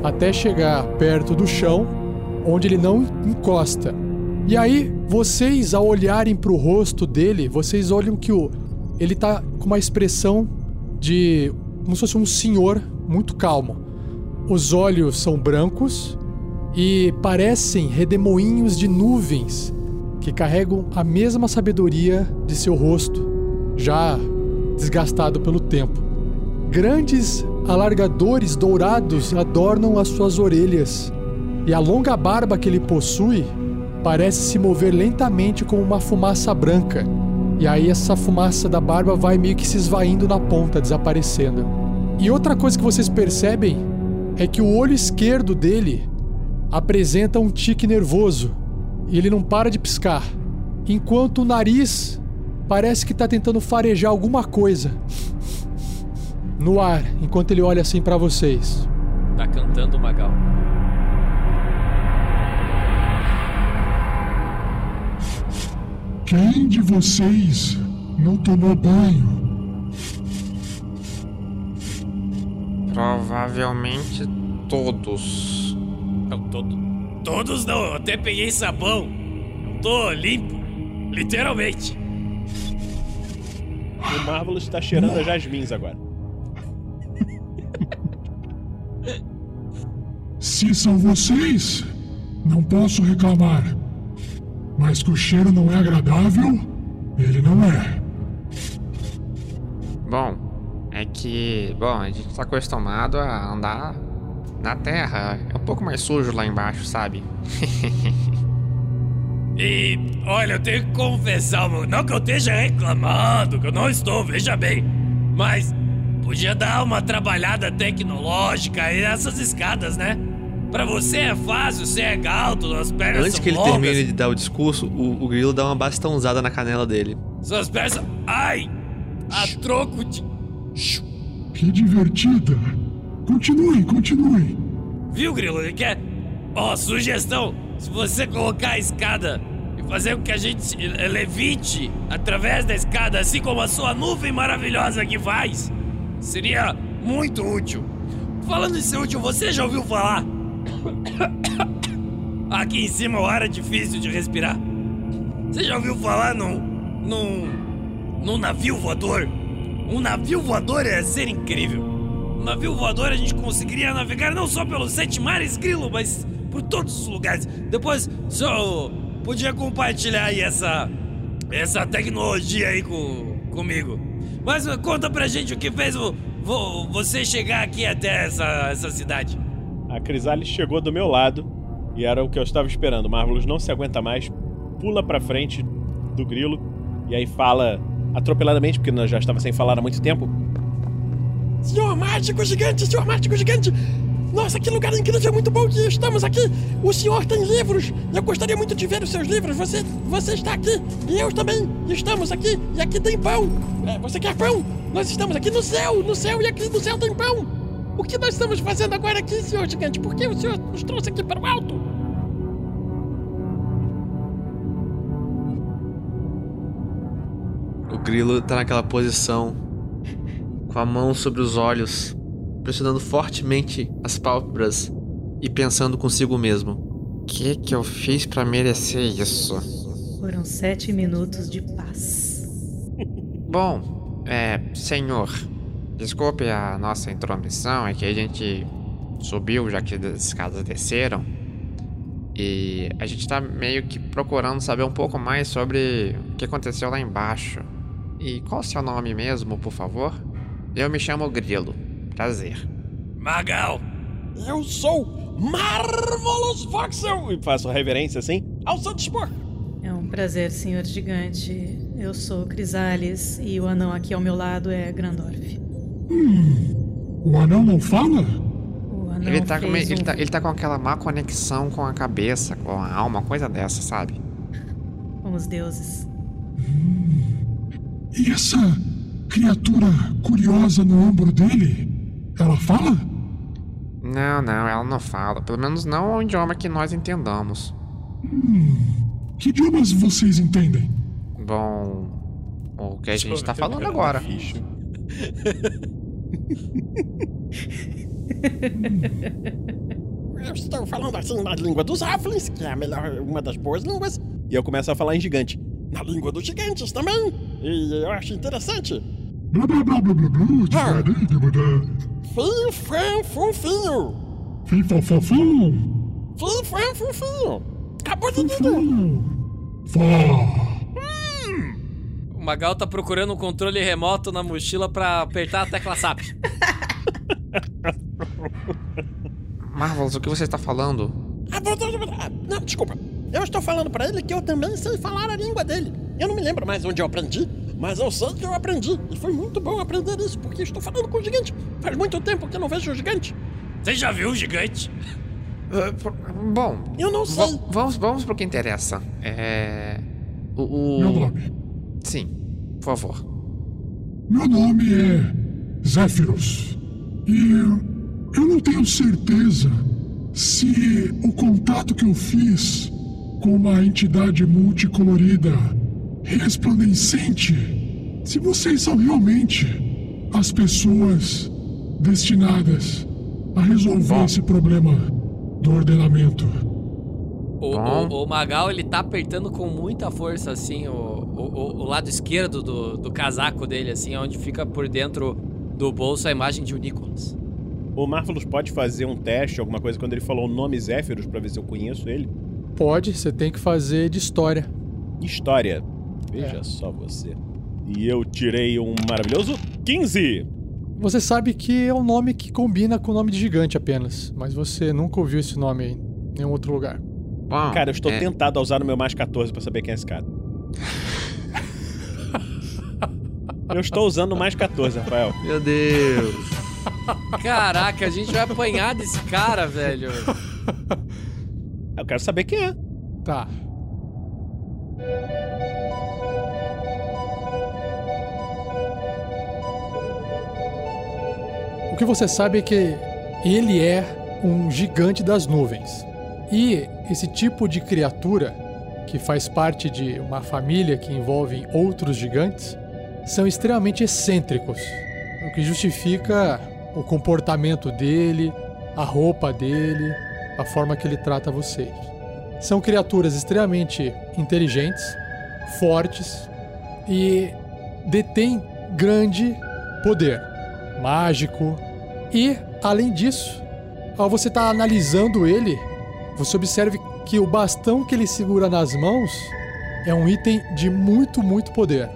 até chegar perto do chão, onde ele não encosta. E aí, vocês ao olharem para o rosto dele, vocês olham que o ele tá com uma expressão de como se fosse um senhor muito calmo. Os olhos são brancos e parecem redemoinhos de nuvens que carregam a mesma sabedoria de seu rosto, já desgastado pelo tempo. Grandes alargadores dourados adornam as suas orelhas, e a longa barba que ele possui parece se mover lentamente como uma fumaça branca. E aí essa fumaça da barba vai meio que se esvaindo na ponta, desaparecendo. E outra coisa que vocês percebem é que o olho esquerdo dele apresenta um tique nervoso e ele não para de piscar, enquanto o nariz parece que está tentando farejar alguma coisa no ar, enquanto ele olha assim para vocês. Tá cantando Magal. Quem de vocês não tomou banho? Provavelmente todos. Não, todo, todos não, eu até peguei sabão. Eu tô limpo. Literalmente. O Marvelous está cheirando a jasmins agora. Se são vocês, não posso reclamar. Mas que o cheiro não é agradável, ele não é. Bom, é que. Bom, a gente tá acostumado a andar na terra. É um pouco mais sujo lá embaixo, sabe? E olha, eu tenho que confessar, mano, não que eu esteja reclamando, que eu não estou, veja bem. Mas podia dar uma trabalhada tecnológica aí nessas escadas, né? Pra você é fácil, você é alto, as pernas Antes são que ele longas. termine de dar o discurso, o, o grilo dá uma bastãozada na canela dele. Suas pernas. Ai! A troco de. Que divertida. Continue, continue. Viu, Grilo? Ele quer. Ó, sugestão: se você colocar a escada e fazer com que a gente levite através da escada, assim como a sua nuvem maravilhosa que faz, seria muito útil. Falando em ser útil, você já ouviu falar? Aqui em cima o ar é difícil de respirar. Você já ouviu falar num. num. num navio voador? Um navio voador é ser incrível. Um navio voador a gente conseguiria navegar não só pelos sete mares, Grilo, mas por todos os lugares. Depois, só podia compartilhar aí essa. essa tecnologia aí com, comigo. Mas conta pra gente o que fez vo- você chegar aqui até essa, essa cidade. A Crisalis chegou do meu lado e era o que eu estava esperando. Marvelous não se aguenta mais, pula pra frente do grilo e aí fala atropeladamente, porque nós já estava sem falar há muito tempo. Senhor mágico gigante, senhor mágico gigante! Nossa, que lugar incrível, muito bom que estamos aqui! O senhor tem livros! Eu gostaria muito de ver os seus livros. Você, você está aqui e eu também estamos aqui. E aqui tem pão. É, você quer pão? Nós estamos aqui no céu, no céu e aqui no céu tem pão. O que nós estamos fazendo agora aqui, senhor gigante? Por que o senhor nos trouxe aqui para o alto? O grilo tá naquela posição, com a mão sobre os olhos, pressionando fortemente as pálpebras e pensando consigo mesmo. O que que eu fiz pra merecer isso? Foram sete minutos de paz. Bom, é, senhor, desculpe a nossa intromissão, é que a gente subiu já que as escadas desceram. E a gente tá meio que procurando saber um pouco mais sobre o que aconteceu lá embaixo. E qual o seu nome mesmo, por favor? Eu me chamo Grilo. Prazer. Magal! Eu sou Marvelous Voxel! E faço reverência assim, ao seu dispor. É um prazer, senhor gigante. Eu sou Crisales e o anão aqui ao meu lado é Grandorf. O anão não fala? O anão Ele tá, com, ele, um- tá, ele tá com aquela má conexão com a cabeça, com a alma, coisa dessa, sabe? com os deuses. E essa criatura curiosa no ombro dele? Ela fala? Não, não, ela não fala. Pelo menos não o idioma que nós entendamos. Que idiomas vocês entendem? Bom, o que a gente tá falando agora. ficha. Eu estou falando assim na língua dos Halflings, que é a melhor, uma das boas línguas. E eu começo a falar em gigante. Na língua dos gigantes também. E eu acho interessante. Blá blá blá blá blá blá. Fio, fã. Acabou de. Fó. Magal tá procurando um controle remoto na mochila pra apertar a tecla SAP. Marvelous, o que você está falando? Ah, ah, Não, desculpa. Eu estou falando pra ele que eu também sei falar a língua dele. Eu não me lembro mais onde eu aprendi, mas eu sei que eu aprendi. E foi muito bom aprender isso, porque estou falando com o gigante. Faz muito tempo que eu não vejo o gigante. Você já viu o gigante? Por- bom, Eu não sei. vamos, vamos pro que interessa. É. O. o- Meu nome. Sim, por favor. Meu nome é Zéfiros. E eu não tenho certeza se o contato que eu fiz com uma entidade multicolorida, resplandecente, se vocês são realmente as pessoas destinadas a resolver esse problema do ordenamento. O, Bom. o- o Magal, ele tá apertando com muita força, assim, o, o, o- o lado esquerdo do, do casaco dele, assim, onde fica por dentro do bolso a imagem de o Nicholas. O Marvelous pode fazer um teste, alguma coisa, quando ele falou o nome Zéfiros, pra ver se eu conheço ele? Pode, você tem que fazer de história. História. Veja É. só você. E eu tirei um maravilhoso 15! Você sabe que é um nome que combina com o nome de gigante apenas, mas você nunca ouviu esse nome em nenhum outro lugar. Bom, Cara, eu estou é, tentado a usar o meu mais 14 pra saber quem é esse cara. eu estou usando o mais 14, Rafael. Meu Deus. Caraca, a gente vai apanhar desse cara, velho. Eu quero saber quem é. Tá. O que você sabe é que ele é um gigante das nuvens. E esse tipo de criatura, que faz parte de uma família que envolve outros gigantes, são extremamente excêntricos, o que justifica o comportamento dele, a roupa dele, a forma que ele trata vocês. São criaturas extremamente inteligentes, fortes e detêm grande poder mágico. E, além disso, ao você estar analisando ele, você observa que o bastão que ele segura nas mãos é um item de muito, muito poder.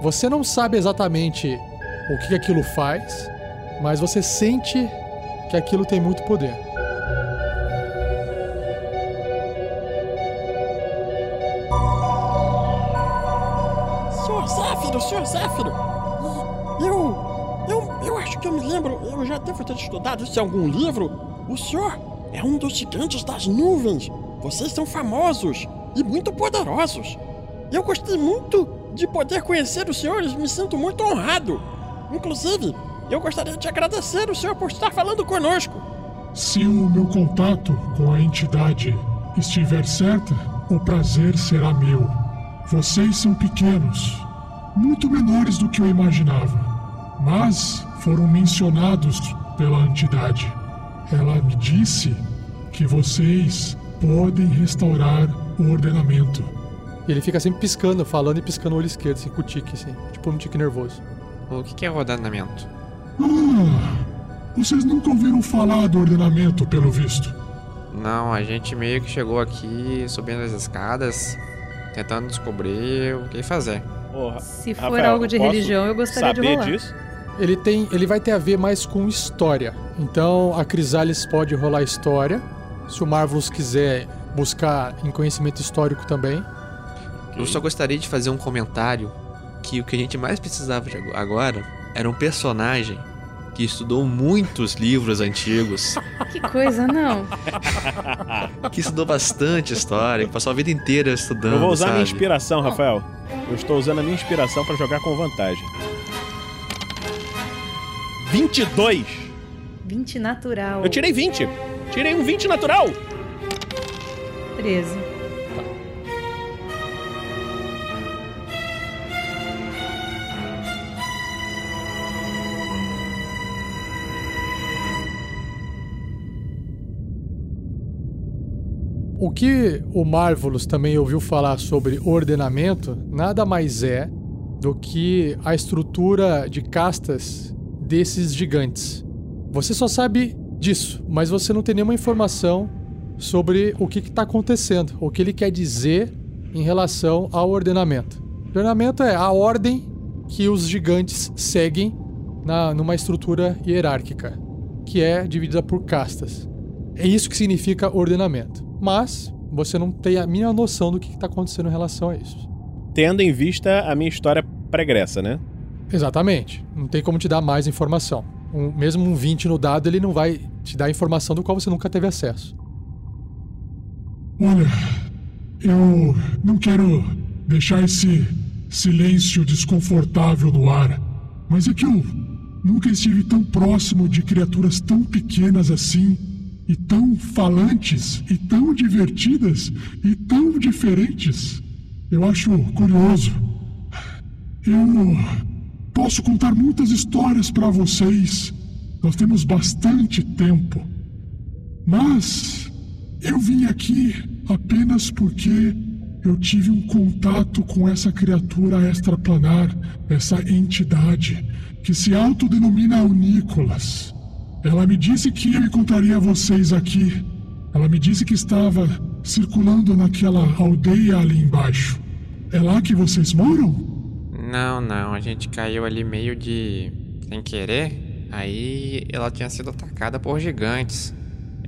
Você não sabe exatamente o que aquilo faz, mas você sente que aquilo tem muito poder. Senhor Zéfiro, senhor Zéfiro. Eu. eu, eu acho que eu me lembro, eu já devo ter estudado isso em algum livro. O senhor é um dos gigantes das nuvens. Vocês são famosos e muito poderosos. Eu gostei muito de poder conhecer os senhores, me sinto muito honrado. Inclusive, eu gostaria de agradecer o senhor por estar falando conosco. Se o meu contato com a entidade estiver certa, o prazer será meu. Vocês são pequenos, muito menores do que eu imaginava, mas foram mencionados pela entidade. Ela me disse que vocês podem restaurar o ordenamento. Ele fica sempre piscando, falando e piscando o olho esquerdo, assim, com o tique, assim. Tipo um tique nervoso. O que que é ordenamento? Ah, vocês nunca ouviram falar do ordenamento, pelo visto. Não, a gente meio que chegou aqui subindo as escadas, tentando descobrir o que fazer. Porra. Se for Rafael, algo de eu religião, eu gostaria de saber rolar. disso? Ele tem, ele vai ter a ver mais com história. Então a Crisalis pode rolar história. Se o Marvelous quiser buscar em conhecimento histórico também. Eu só gostaria de fazer um comentário que o que a gente mais precisava agora era um personagem que estudou muitos livros antigos, Que coisa, não. que estudou bastante história, que passou a vida inteira estudando. Eu vou usar minha sabe? inspiração, Rafael. Eu estou usando a minha inspiração pra jogar com vantagem. 22. 20 natural. Eu tirei 20. Tirei um 20 natural. 13. O que o Marvelous também ouviu falar sobre ordenamento nada mais é do que a estrutura de castas desses gigantes. Você só sabe disso, mas você não tem nenhuma informação sobre o que está acontecendo, o que ele quer dizer em relação ao ordenamento. Ordenamento é a ordem que os gigantes seguem na, numa estrutura hierárquica, que é dividida por castas. É isso que significa ordenamento. Mas você não tem a mínima noção do que está acontecendo em relação a isso. Tendo em vista a minha história pregressa, né? Exatamente. Não tem como te dar mais informação. Um- mesmo um 20 no dado, ele não vai te dar informação do qual você nunca teve acesso. Olha, eu não quero deixar esse silêncio desconfortável no ar, mas é que eu nunca estive tão próximo de criaturas tão pequenas assim, e tão falantes, e tão divertidas, e tão diferentes. Eu acho curioso. Eu posso contar muitas histórias para vocês. Nós temos bastante tempo. Mas eu vim aqui apenas porque eu tive um contato com essa criatura extraplanar, essa entidade que se autodenomina o Nicolas. Ela me disse que eu encontraria vocês aqui. Ela me disse que estava circulando naquela aldeia ali embaixo. É lá que vocês moram? Não, não, a gente caiu ali meio de. sem querer. Aí ela tinha sido atacada por gigantes.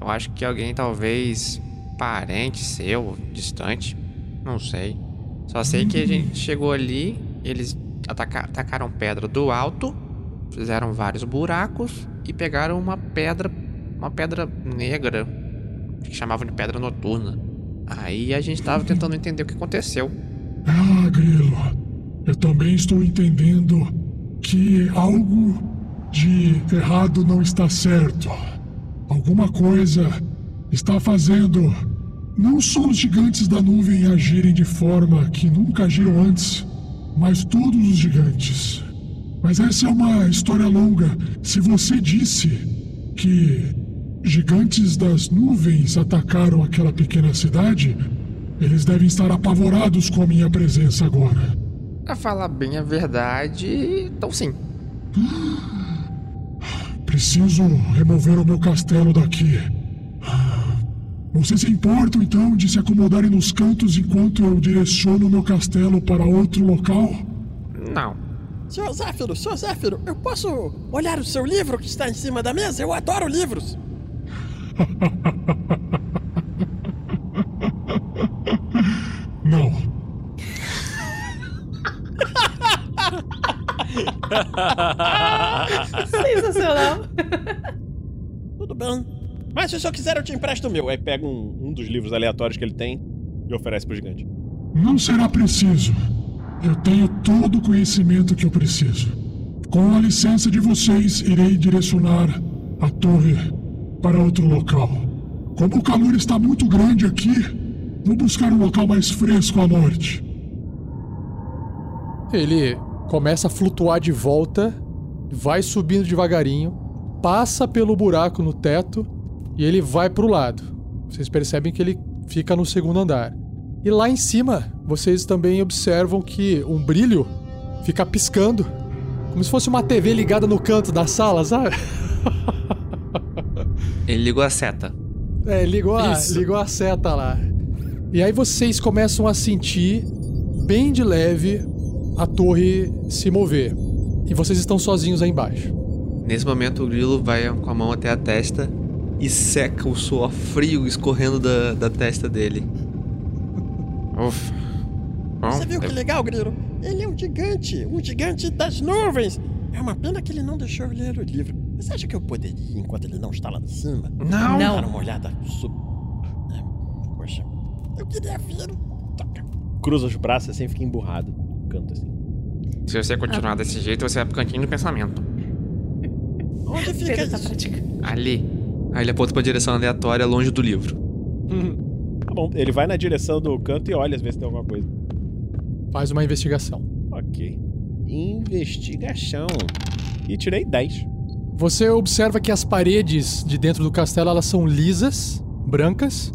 Eu acho que alguém, talvez. parente seu, distante. Não sei. Só sei que a gente chegou ali, eles ataca- atacaram pedra do alto, fizeram vários buracos e pegaram uma pedra. uma pedra negra. Que chamavam de pedra noturna. Aí a gente tava tentando entender o que aconteceu. Ah, Grilo, eu também estou entendendo que algo de errado não está certo. Alguma coisa está fazendo não só os gigantes da nuvem agirem de forma que nunca agiram antes, mas todos os gigantes. Mas essa é uma história longa. Se você disse que gigantes das nuvens atacaram aquela pequena cidade, eles devem estar apavorados com a minha presença agora. Pra falar bem a verdade, então sim. Preciso remover o meu castelo daqui. Vocês se importam então de se acomodarem nos cantos enquanto eu direciono o meu castelo para outro local? Não. Senhor Zéfiro, senhor Zéfiro, eu posso olhar o seu livro que está em cima da mesa? Eu adoro livros. Não. Sensacional. Tudo bem. Mas se o senhor quiser, eu te empresto o meu. Aí pega um, um dos livros aleatórios que ele tem e oferece pro gigante. Não será preciso. Eu tenho todo o conhecimento que eu preciso. Com a licença de vocês, irei direcionar a torre para outro local. Como o calor está muito grande aqui, vou buscar um local mais fresco à norte. Ele começa a flutuar de volta, vai subindo devagarinho, passa pelo buraco no teto e ele vai pro lado. Vocês percebem que ele fica no segundo andar. E lá em cima, vocês também observam que um brilho fica piscando, como se fosse uma TV ligada no canto da sala, sabe? Ele ligou a seta. É, ligou a, Isso. ligou a seta lá. E aí vocês começam a sentir, bem de leve, a torre se mover. E vocês estão sozinhos aí embaixo. Nesse momento, o grilo vai com a mão até a testa e seca o suor frio escorrendo da, da testa dele. Ufa. Bom, Você viu que eu- legal, Grilo? Ele é um gigante, um gigante das nuvens. É uma pena que ele não deixou eu ler o livro. Você acha que eu poderia, enquanto ele não está lá de cima, Não. Não. dar uma olhada sub... É, poxa, eu queria ver. Toca. Cruza os braços assim, fica emburrado. Canto assim. Se você continuar desse jeito, você vai pro cantinho do pensamento. Onde fica Pedro tá isso? praticando. Ali. Aí ele aponta pra direção aleatória longe do livro. Tá bom, ele vai na direção do canto e olha, às vezes tem alguma coisa. Faz uma investigação. Ok. Investigação. E tirei 10. Você observa que as paredes de dentro do castelo elas são lisas, brancas,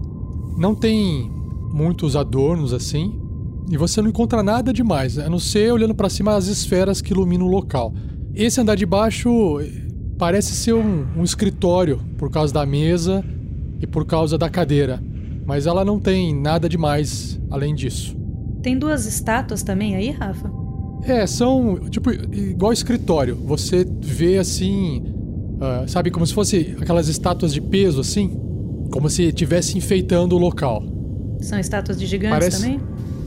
não tem muitos adornos assim, e você não encontra nada demais, a não ser olhando pra cima as esferas que iluminam o local. Esse andar de baixo eh, parece ser um, um escritório por causa da mesa e por causa da cadeira, mas ela não tem nada demais além disso. Tem duas estátuas também aí, Rafa? É, são tipo igual escritório. Você vê assim, ah, sabe, como se fosse aquelas estátuas de peso assim, como se estivesse enfeitando o local. São estátuas de gigantes Parece- também?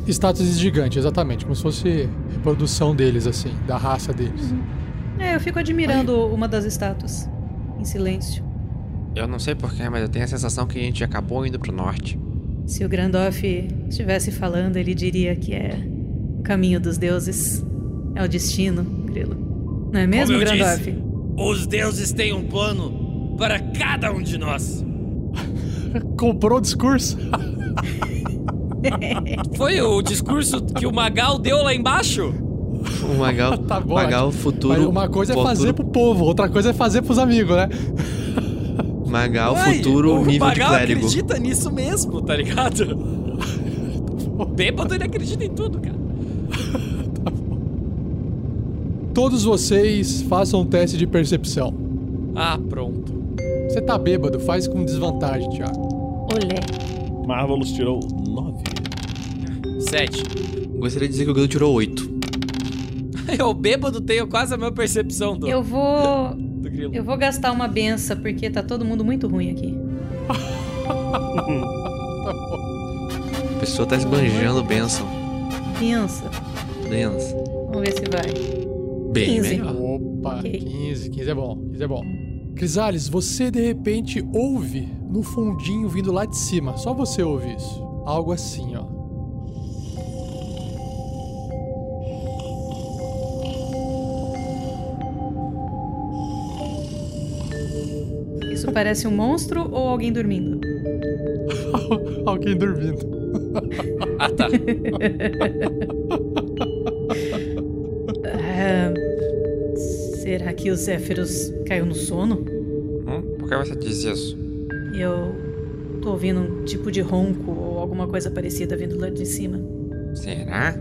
Estátuas gigantes, exatamente, como se fosse reprodução deles assim, da raça deles. É, eu fico admirando uma das estátuas. Em silêncio. Eu não sei porquê, mas eu tenho a sensação que a gente acabou indo pro norte. Se o Grandoff estivesse falando, ele diria que é o caminho dos deuses. É o destino, Grilo. Não é mesmo, Grandoff? disse, os deuses têm um plano para cada um de nós. Comprou o discurso? Foi o discurso que o Magal deu lá embaixo? O Magal, Tá bom, Magal futuro. Mas uma coisa é futuro- fazer pro povo, outra coisa é fazer pros amigos, né? Magal Uai, futuro o nível de Magal clérigo. acredita nisso mesmo, tá ligado? Bêbado, ele acredita em tudo, cara. Todos vocês façam um teste de percepção. Ah, pronto. Você tá bêbado, faz com desvantagem, Thiago. Olé. Marvelous tirou 9. Sete. Gostaria de dizer que o grilo tirou 8. Eu bêbado tenho quase a mesma percepção do, Eu vou. Eu vou gastar uma benção, porque tá todo mundo muito ruim aqui. A pessoa tá esbanjando benção. Pensa. Benção. Vamos ver se vai. Bem 15. melhor. Opa, Ok. 15, 15 é bom, 15 é bom. Crisales, você de repente ouve no fundinho vindo lá de cima. Só você ouve isso. Algo assim, ó. Isso parece um monstro ou alguém dormindo? Alguém dormindo. Ah, tá. Ah, será que o Zéfiros caiu no sono? Hum? Por que você diz isso? Eu tô ouvindo um tipo de ronco ou alguma coisa parecida vindo lá de cima. Será?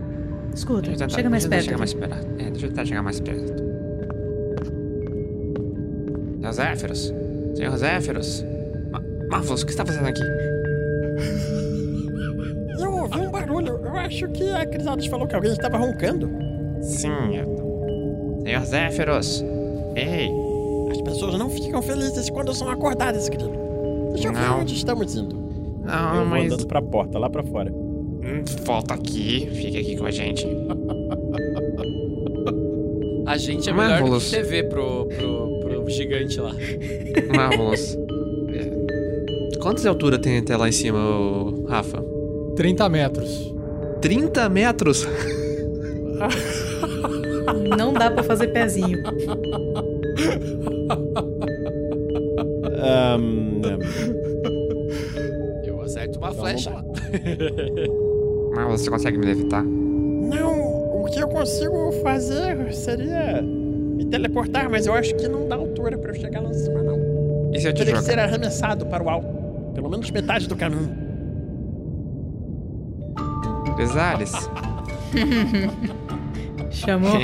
Escuta, tentar- chega mais perto. Chegar mais perto. É, deixa eu tentar chegar mais perto. Senhor Zéfiros? Senhor Zéfiros? Ma Marvelous, o que você tá fazendo aqui? Eu ouvi um barulho. Eu acho que a Crisalis falou que alguém estava roncando. Sim, eu... Senhor Zéfiros? Ei, As pessoas não ficam felizes quando são acordadas, Grilo. Deixa eu ver onde estamos indo. não, eu vou mas... andando pra porta, lá pra fora. Hum, Volta aqui, fica aqui com a gente. A gente é melhor do Marvelous. que TV pro, pro, gigante lá. Marvelous. É. Quantas de altura tem até lá em cima, Rafa? 30 metros. 30 metros? Não dá pra fazer pezinho. Ahn, Eu acerto uma Então, flecha lá. Marvelous, você consegue me levitar? Não, o que eu consigo fazer seria me teleportar, mas eu acho que não dá eu chegar lá em cima, não. E se eu te Teria que ser jogar? arremessado para o alto. Pelo menos metade do caminho. Crisales? Chamou?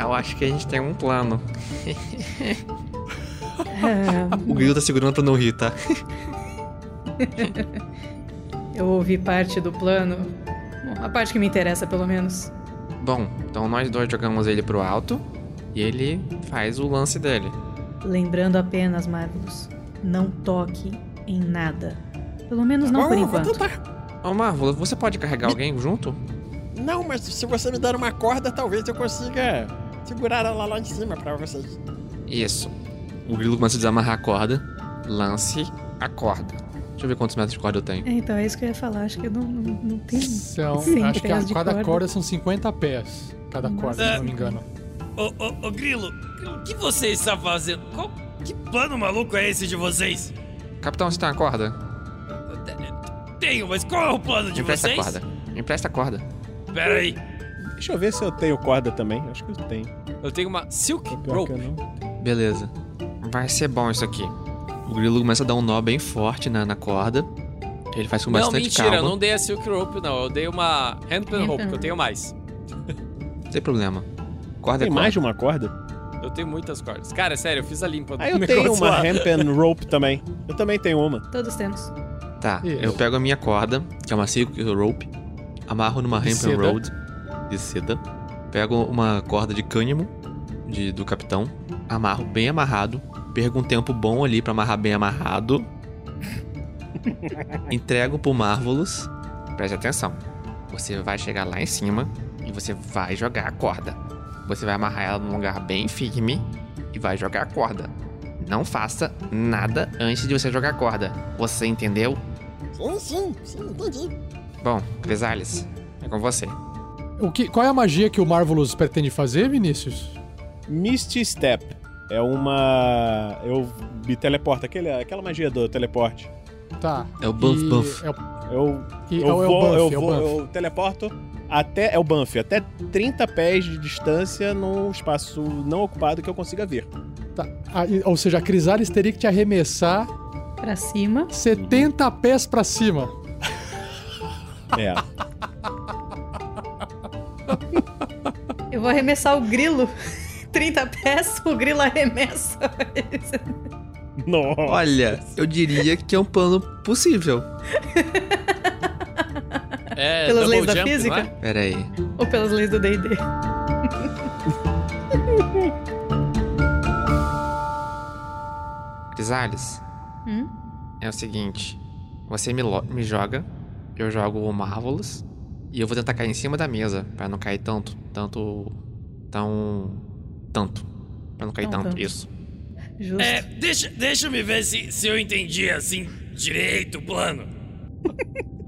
eu acho que a gente tem um plano. O grilo tá segurando pra não rir, tá? eu ouvi parte do plano. Bom, a parte que me interessa, pelo menos. Bom, então nós dois jogamos ele pro alto e ele faz o lance dele. Lembrando apenas, Marvelous, não toque em nada. Pelo menos não Bom, por vou enquanto. tentar. Ô Marvel, você pode carregar alguém junto? Não, mas se você me der uma corda, talvez eu consiga segurar ela lá em cima pra vocês. Isso. O grilo começa a desamarrar a corda. Lance a corda. Deixa eu ver quantos metros de corda eu tenho. É, então é isso que eu ia falar. Acho que eu não, não, não tem. São, acho que a, de cada corda. corda são 50 pés. Cada corda, se não me engano. Ô, ô, ô, Grilo, o que você está fazendo? Qual, que plano maluco é esse de vocês? Capitão, você tem uma corda? Tenho, mas qual é o plano de Me empresta a vocês? corda. Me empresta a corda. Pera aí. Deixa eu ver se eu tenho corda também. Acho que eu tenho. Eu tenho uma Silk Rope. eu não. Beleza. Vai ser bom isso aqui. O grilo começa a dar um nó bem forte na, na corda. Ele faz com Não, bastante mentira, calma. eu não dei a Silk Rope, não. Eu dei uma Handpan Rope, que eu tenho mais. Não tem problema. Corda Tem é corda. mais de uma corda? Eu tenho muitas cordas. Cara, sério, eu fiz a limpa do Ah, eu tenho uma hemp and rope também. Eu também tenho uma. Todos temos. Tá, Isso. eu pego a minha corda, que é uma silk rope, amarro numa De ramp seda. and road de seda, pego uma corda de cânhamo de, do capitão, amarro bem amarrado, perco um tempo bom ali pra amarrar bem amarrado, entrego pro Marvelous, preste atenção, você vai chegar lá em cima e você vai jogar a corda. Você vai amarrar ela num lugar bem firme e vai jogar a corda. Não faça nada antes de você jogar a corda. Você entendeu? Sim, sim, sim, entendi. Bom, Crisales, é com você. O que, qual é a magia que o Marvelous pretende fazer, Vinícius? Misty Step. É uma. Eu me teleporto. Aquele, aquela magia do teleporte. Tá. É o Buff E Buff. É o, Eu, e eu é vou, buff, eu, é o vou buff. eu teleporto até. É o Banff, até 30 pés de distância num espaço não ocupado que eu consiga ver. Tá. Ah, ou seja, a Crisales teria que te arremessar Pra cima. 70 pés pra cima. É. Eu vou arremessar o grilo. 30 pés, o grilo arremessa. Nossa. Olha, eu diria que é um plano possível. É, Pelas leis da jump, física? é? Pera aí. Ou pelas leis do D&D. Crisales, Hum? é o seguinte. Você me, me joga, eu jogo o Marvelous, e eu vou tentar cair em cima da mesa, pra não cair tanto, tanto, tão, tanto. Pra não cair Tão tanto, tanto. isso. Justo. É, deixa, deixa eu me ver se, se eu entendi assim direito o plano.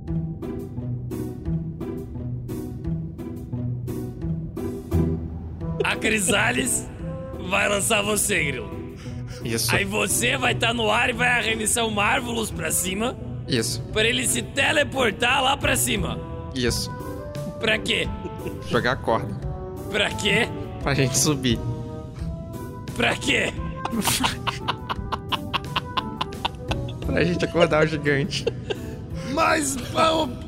A Crisales vai lançar você, Grilo. Isso, Aí você vai estar no ar e vai arremessar o Marvelous pra cima isso, pra ele se teleportar lá pra cima. isso. Pra quê? Jogar a corda, Pra quê? pra gente subir. Pra quê? Pra gente acordar o gigante. Mas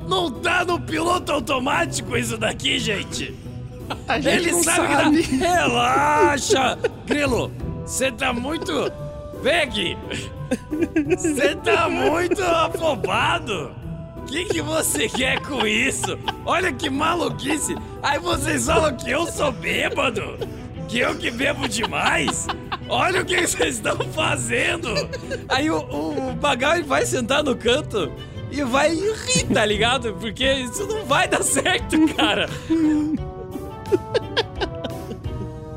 não tá no piloto automático isso daqui, gente. A gente Ele não sabe, sabe. que dá. Relaxa! Grilo, você tá muito. Vem aqui! Você tá muito afobado! O que, que você quer com isso? Olha que maluquice! Aí vocês falam que eu sou bêbado! Que eu que bebo demais! Olha o que vocês estão fazendo! Aí o, o, o Bagal vai sentar no canto e vai rir, tá ligado? Porque isso não vai dar certo, cara!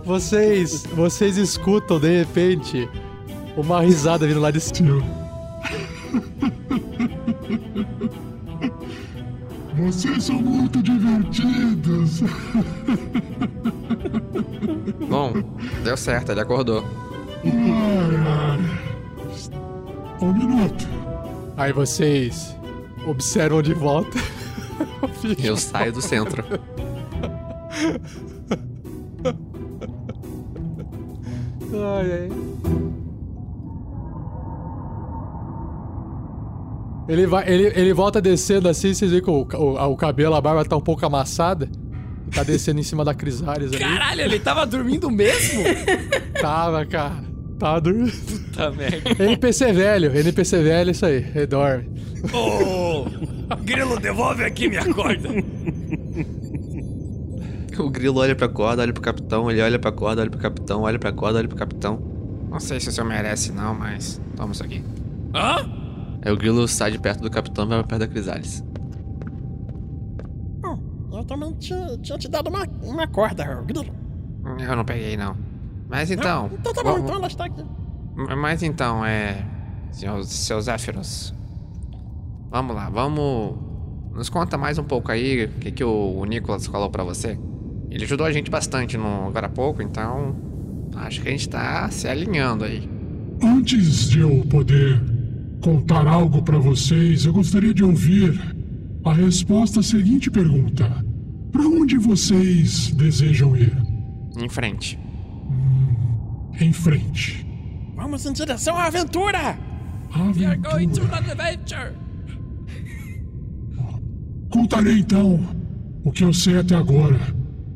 Vocês, vocês escutam de repente uma risada vindo lá de cima. Vocês são muito divertidos. Bom, deu certo, ele acordou. Ai, ai. Um minuto. Aí vocês observam de volta. Eu saio do centro. Ai, ai. Ele, vai, ele, ele volta descendo assim, vocês veem que o, o, o cabelo, a barba tá um pouco amassada. Tá descendo em cima da Crisales ali. Caralho, ele tava dormindo mesmo? Tava, cara. Tava dormindo. Puta merda. NPC velho, NPC velho, isso aí. Ele dorme. Ô, Grilo, devolve aqui minha corda. O grilo olha pra corda, olha pro capitão, ele olha pra corda, olha pro capitão, olha pra corda, olha pro capitão. Não sei se o senhor merece, não, mas toma isso aqui. Hã? Aí o grilo sai de perto do capitão e vai pra perto da Crisales. Hum, eu também tinha, tinha te dado uma, uma corda, Grilo. Eu não peguei, não. Mas então. Ah, então tá bom, vamos- então ela está aqui. Mas então, é. Senhor, seu Zéfiros. Vamos lá, vamos. Nos conta mais um pouco aí o que, que o, Nicolas falou pra você. Ele ajudou a gente bastante no, agora há pouco, então. Acho que a gente tá se alinhando aí. Antes de eu poder contar algo pra vocês, eu gostaria de ouvir a resposta à seguinte pergunta: Pra onde vocês desejam ir? Em frente. Em frente. Vamos em direção à aventura! We are going to Aventura. an adventure. Contarei então o que eu sei até agora.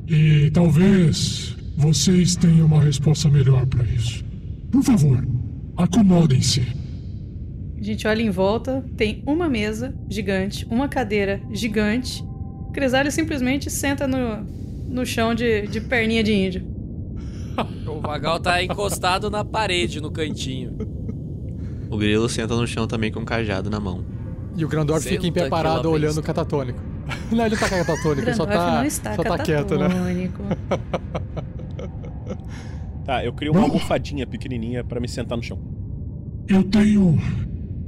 E talvez vocês tenham uma resposta melhor pra isso. Por favor, acomodem-se. A gente olha em volta, tem uma mesa gigante, uma cadeira gigante. Cresário simplesmente senta no, no chão de, de perninha de índio. O Vagal tá encostado na parede, no cantinho. O grilo senta no chão também com um cajado na mão. E o Grandorf fica em pé Senta que parado lá vem olhando isso. catatônico. Não, ele tá catatônico, ele só tá, não está só tá quieto, né? Tá, eu crio uma almofadinha pequenininha pra me sentar no chão. Eu tenho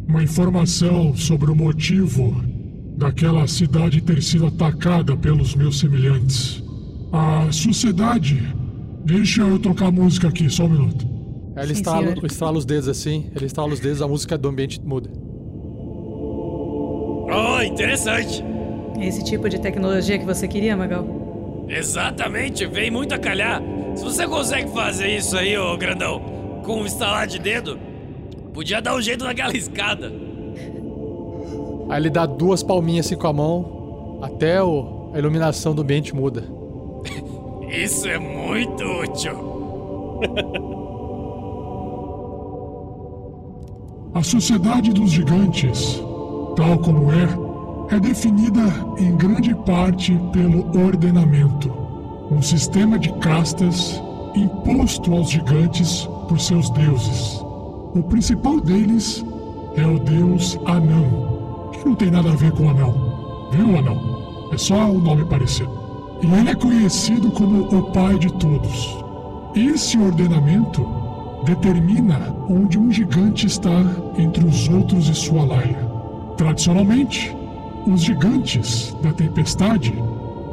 uma informação sobre o motivo daquela cidade ter sido atacada pelos meus semelhantes. A sociedade. Deixa eu tocar música aqui, só um minuto. Ele senhor. estrala os dedos assim, ele estrala os dedos, a música do ambiente muda. Oh, interessante. É esse tipo de tecnologia que você queria, Magal? Exatamente, vem muito a calhar. Se você consegue fazer isso aí, ô grandão, com um estalar de dedo, podia dar um jeito naquela escada. Aí ele dá duas palminhas assim com a mão, até o, a iluminação do ambiente muda. Isso é muito útil. A sociedade dos gigantes, tal como é, é definida em grande parte pelo ordenamento, um sistema de castas imposto aos gigantes por seus deuses. O principal deles é o deus Anão, que não tem nada a ver com anão, viu, Anão? É só o nome parecido. E ele é conhecido como o pai de todos. Esse ordenamento determina onde um gigante está entre os outros e sua laia. Tradicionalmente, os gigantes da tempestade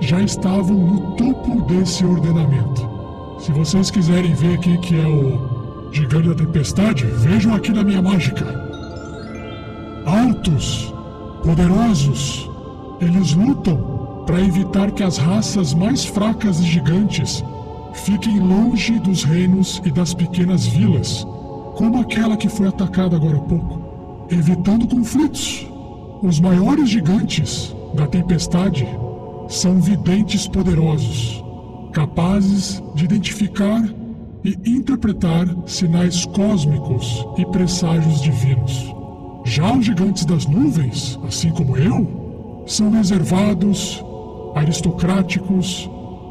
já estavam no topo desse ordenamento. Se vocês quiserem ver aqui que é o gigante da tempestade, vejam aqui na minha mágica. Altos, poderosos, eles lutam para evitar que as raças mais fracas e gigantes fiquem longe dos reinos e das pequenas vilas, como aquela que foi atacada agora há pouco, evitando conflitos. Os maiores gigantes da tempestade são videntes poderosos, capazes de identificar e interpretar sinais cósmicos e presságios divinos. Já os gigantes das nuvens, assim como eu, são reservados, aristocráticos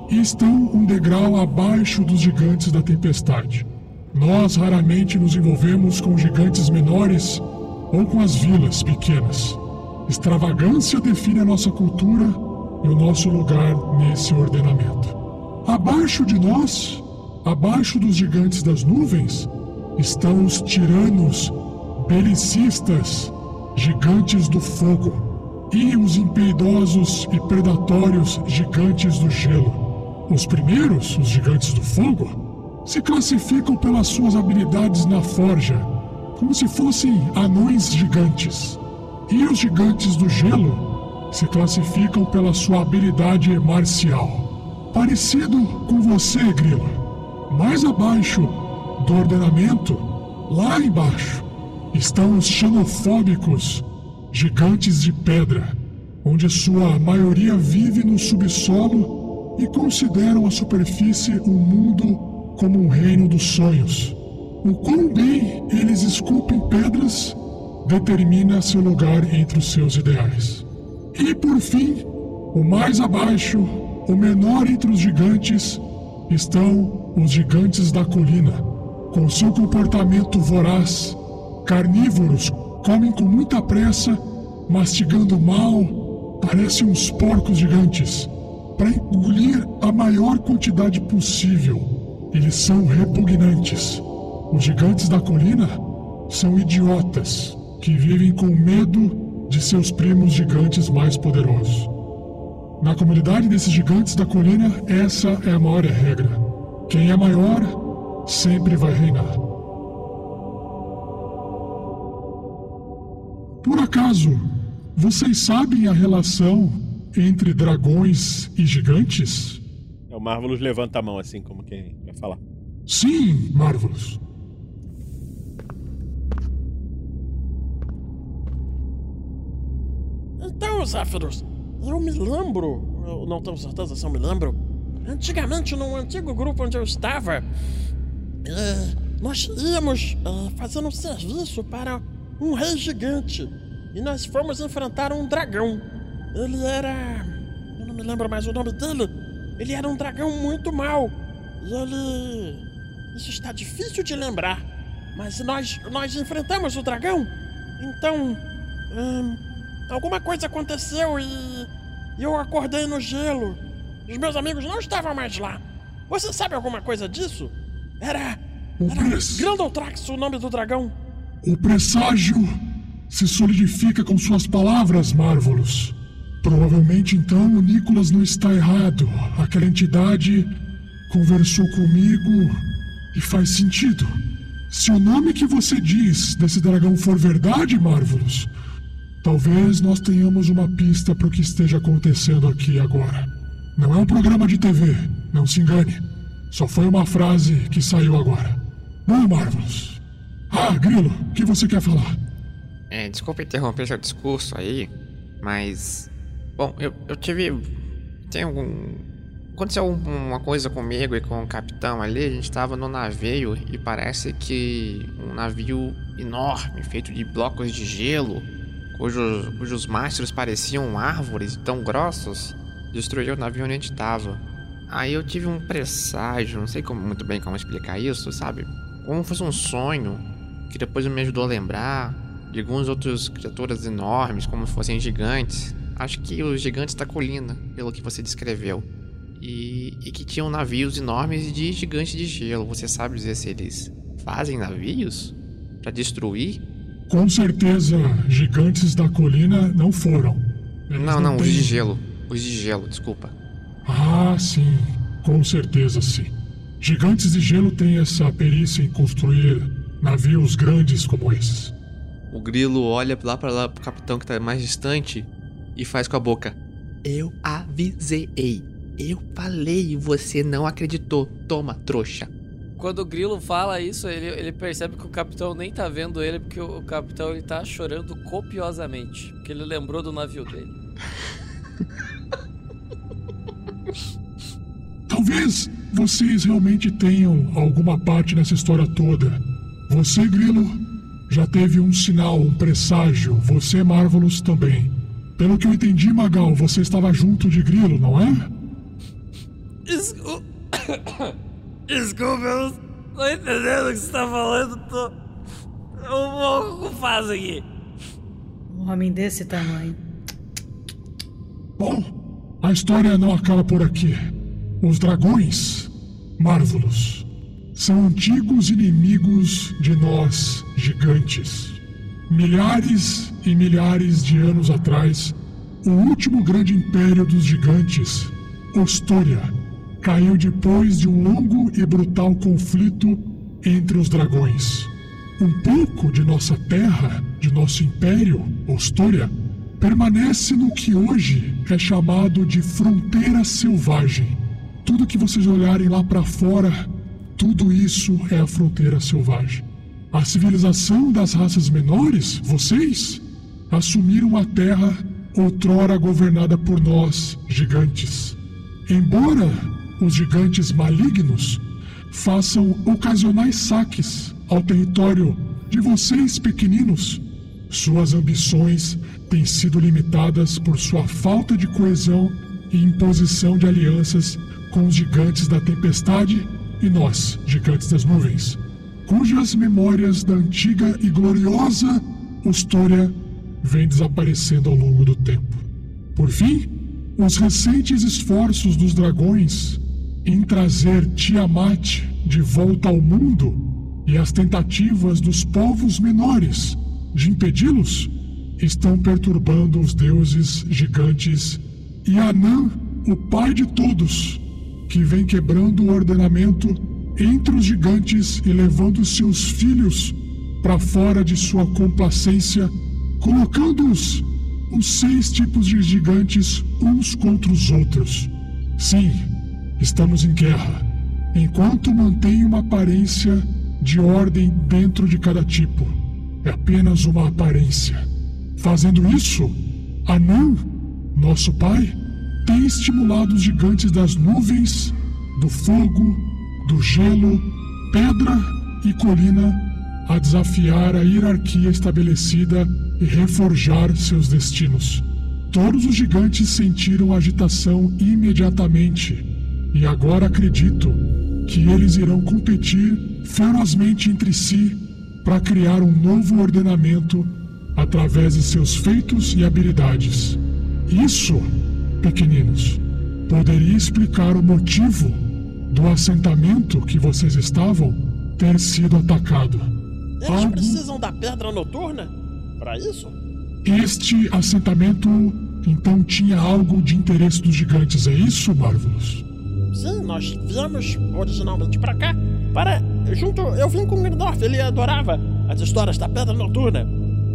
e estão um degrau abaixo dos gigantes da tempestade. Nós raramente nos envolvemos com gigantes menores ou com as vilas pequenas. Extravagância define a nossa cultura e o nosso lugar nesse ordenamento. Abaixo de nós abaixo dos gigantes das nuvens, estão os tiranos belicistas, gigantes do fogo, e os impiedosos e predatórios gigantes do gelo. Os primeiros, os gigantes do fogo, se classificam pelas suas habilidades na forja, como se fossem anões gigantes. E os gigantes do gelo se classificam pela sua habilidade marcial. Parecido com você, Grilo. Mais abaixo do ordenamento, lá embaixo, estão os xenofóbicos, gigantes de pedra, onde sua maioria vive no subsolo e consideram a superfície um mundo como um reino dos sonhos. O quão bem eles esculpem pedras determina seu lugar entre os seus ideais. E por fim, o mais abaixo, o menor entre os gigantes, estão os gigantes da colina. Com seu comportamento voraz, carnívoros comem com muita pressa, mastigando mal, parecem uns porcos gigantes, para engolir a maior quantidade possível. Eles são repugnantes. Os gigantes da colina são idiotas que vivem com medo de seus primos gigantes mais poderosos. Na comunidade desses gigantes da colina, essa é a maior regra. Quem é maior sempre vai reinar. Por acaso, vocês sabem a relação entre dragões e gigantes? É o Marvelous levanta a mão assim, como quem vai falar. Sim, Marvelous. Então, Zéfiros, eu me lembro, eu não tenho certeza se eu me lembro, antigamente num antigo grupo onde eu estava, eh, nós íamos eh, fazendo um serviço para um rei gigante e nós fomos enfrentar um dragão. Ele era. Eu não me lembro mais o nome dele. Ele era um dragão muito mau. E ele. Isso está difícil de lembrar. Mas nós, nós enfrentamos o dragão. Então. hum, alguma coisa aconteceu e. Eu acordei no gelo. Os meus amigos não estavam mais lá. Você sabe alguma coisa disso? Era. Era Grandaltrax o nome do dragão. O presságio se solidifica com suas palavras, Marvelous. Provavelmente então o Nicholas não está errado. Aquela entidade conversou comigo e faz sentido. Se o nome que você diz desse dragão for verdade, Marvelous, talvez nós tenhamos uma pista para o que esteja acontecendo aqui agora. Não é um programa de TV, não se engane. Só foi uma frase que saiu agora. Bom, Marvelous. Ah, Grilo, o que você quer falar? É, desculpa interromper seu discurso aí, mas. Bom, eu, eu tive. Tem algum. Aconteceu um- uma coisa comigo e com o capitão ali, a gente tava no navio e parece que um navio enorme, feito de blocos de gelo, cujos, cujos mastros pareciam árvores tão grossos, destruiu o navio onde a gente tava. Aí eu tive um presságio, não sei como, muito bem como explicar isso, sabe? Como fosse um sonho, que depois me ajudou a lembrar de algumas outras criaturas enormes, como se fossem gigantes. Acho que os gigantes da colina, pelo que você descreveu. E, e que tinham navios enormes de gigantes de gelo. Você sabe dizer se eles fazem navios Pra destruir? Com certeza, gigantes da colina não foram. Eles Não, não, os têm- de gelo. Os de gelo, desculpa. Ah, sim, com certeza sim. Gigantes de gelo têm essa perícia em construir navios grandes como esses. O grilo olha lá para lá pro capitão que tá mais distante e faz com a boca. Eu avisei. Eu falei e você não acreditou. Toma, trouxa. Quando o Grilo fala isso, ele, ele percebe que o capitão nem tá vendo ele, porque o, o capitão ele tá chorando copiosamente. Porque ele lembrou do navio dele. Talvez vocês realmente tenham alguma parte nessa história toda. Você, Grilo, já teve um sinal, um presságio. Você, Marvelous, também. Pelo que eu entendi, Magal, você estava junto de Grilo, não é? Desculpa. Eu não tô entendendo o que você tá falando. Tô. Eu morro com faz aqui. Um homem desse tamanho. Bom, a história não acaba por aqui. Os dragões, Marvelous, são antigos inimigos de nós, gigantes. Milhares e milhares de anos atrás, o último grande império dos gigantes, Ostoria, caiu depois de um longo e brutal conflito entre os dragões. Um pouco de nossa terra, de nosso império, Ostoria, permanece no que hoje é chamado de fronteira selvagem. Tudo que vocês olharem lá para fora, tudo isso é a fronteira selvagem. A civilização das raças menores, vocês, assumiram a terra outrora governada por nós, gigantes. Embora os gigantes malignos façam ocasionais saques ao território de vocês pequeninos, suas ambições têm sido limitadas por sua falta de coesão e imposição de alianças com os gigantes da tempestade e nós, gigantes das nuvens, cujas memórias da antiga e gloriosa história vêm desaparecendo ao longo do tempo. Por fim, os recentes esforços dos dragões em trazer Tiamat de volta ao mundo e as tentativas dos povos menores de impedi-los estão perturbando os deuses gigantes e Anã, o pai de todos, que vem quebrando o ordenamento entre os gigantes e levando seus filhos para fora de sua complacência, colocando-os, os seis tipos de gigantes, uns contra os outros. Sim, estamos em guerra, enquanto mantém uma aparência de ordem dentro de cada tipo. É apenas uma aparência. Fazendo isso, Anã, nosso pai, tem estimulado os gigantes das nuvens, do fogo, do gelo, pedra e colina a desafiar a hierarquia estabelecida e reforjar seus destinos. Todos os gigantes sentiram agitação imediatamente e agora acredito que eles irão competir ferozmente entre si para criar um novo ordenamento através de seus feitos e habilidades. Isso, pequeninos, poderia explicar o motivo do assentamento que vocês estavam ter sido atacado. Eles Algo... precisam da pedra noturna para isso? Este assentamento então tinha algo de interesse dos gigantes, é isso, Marvelous? Sim, nós viemos originalmente para cá para junto eu vim com o Grindorf, ele adorava as histórias da pedra noturna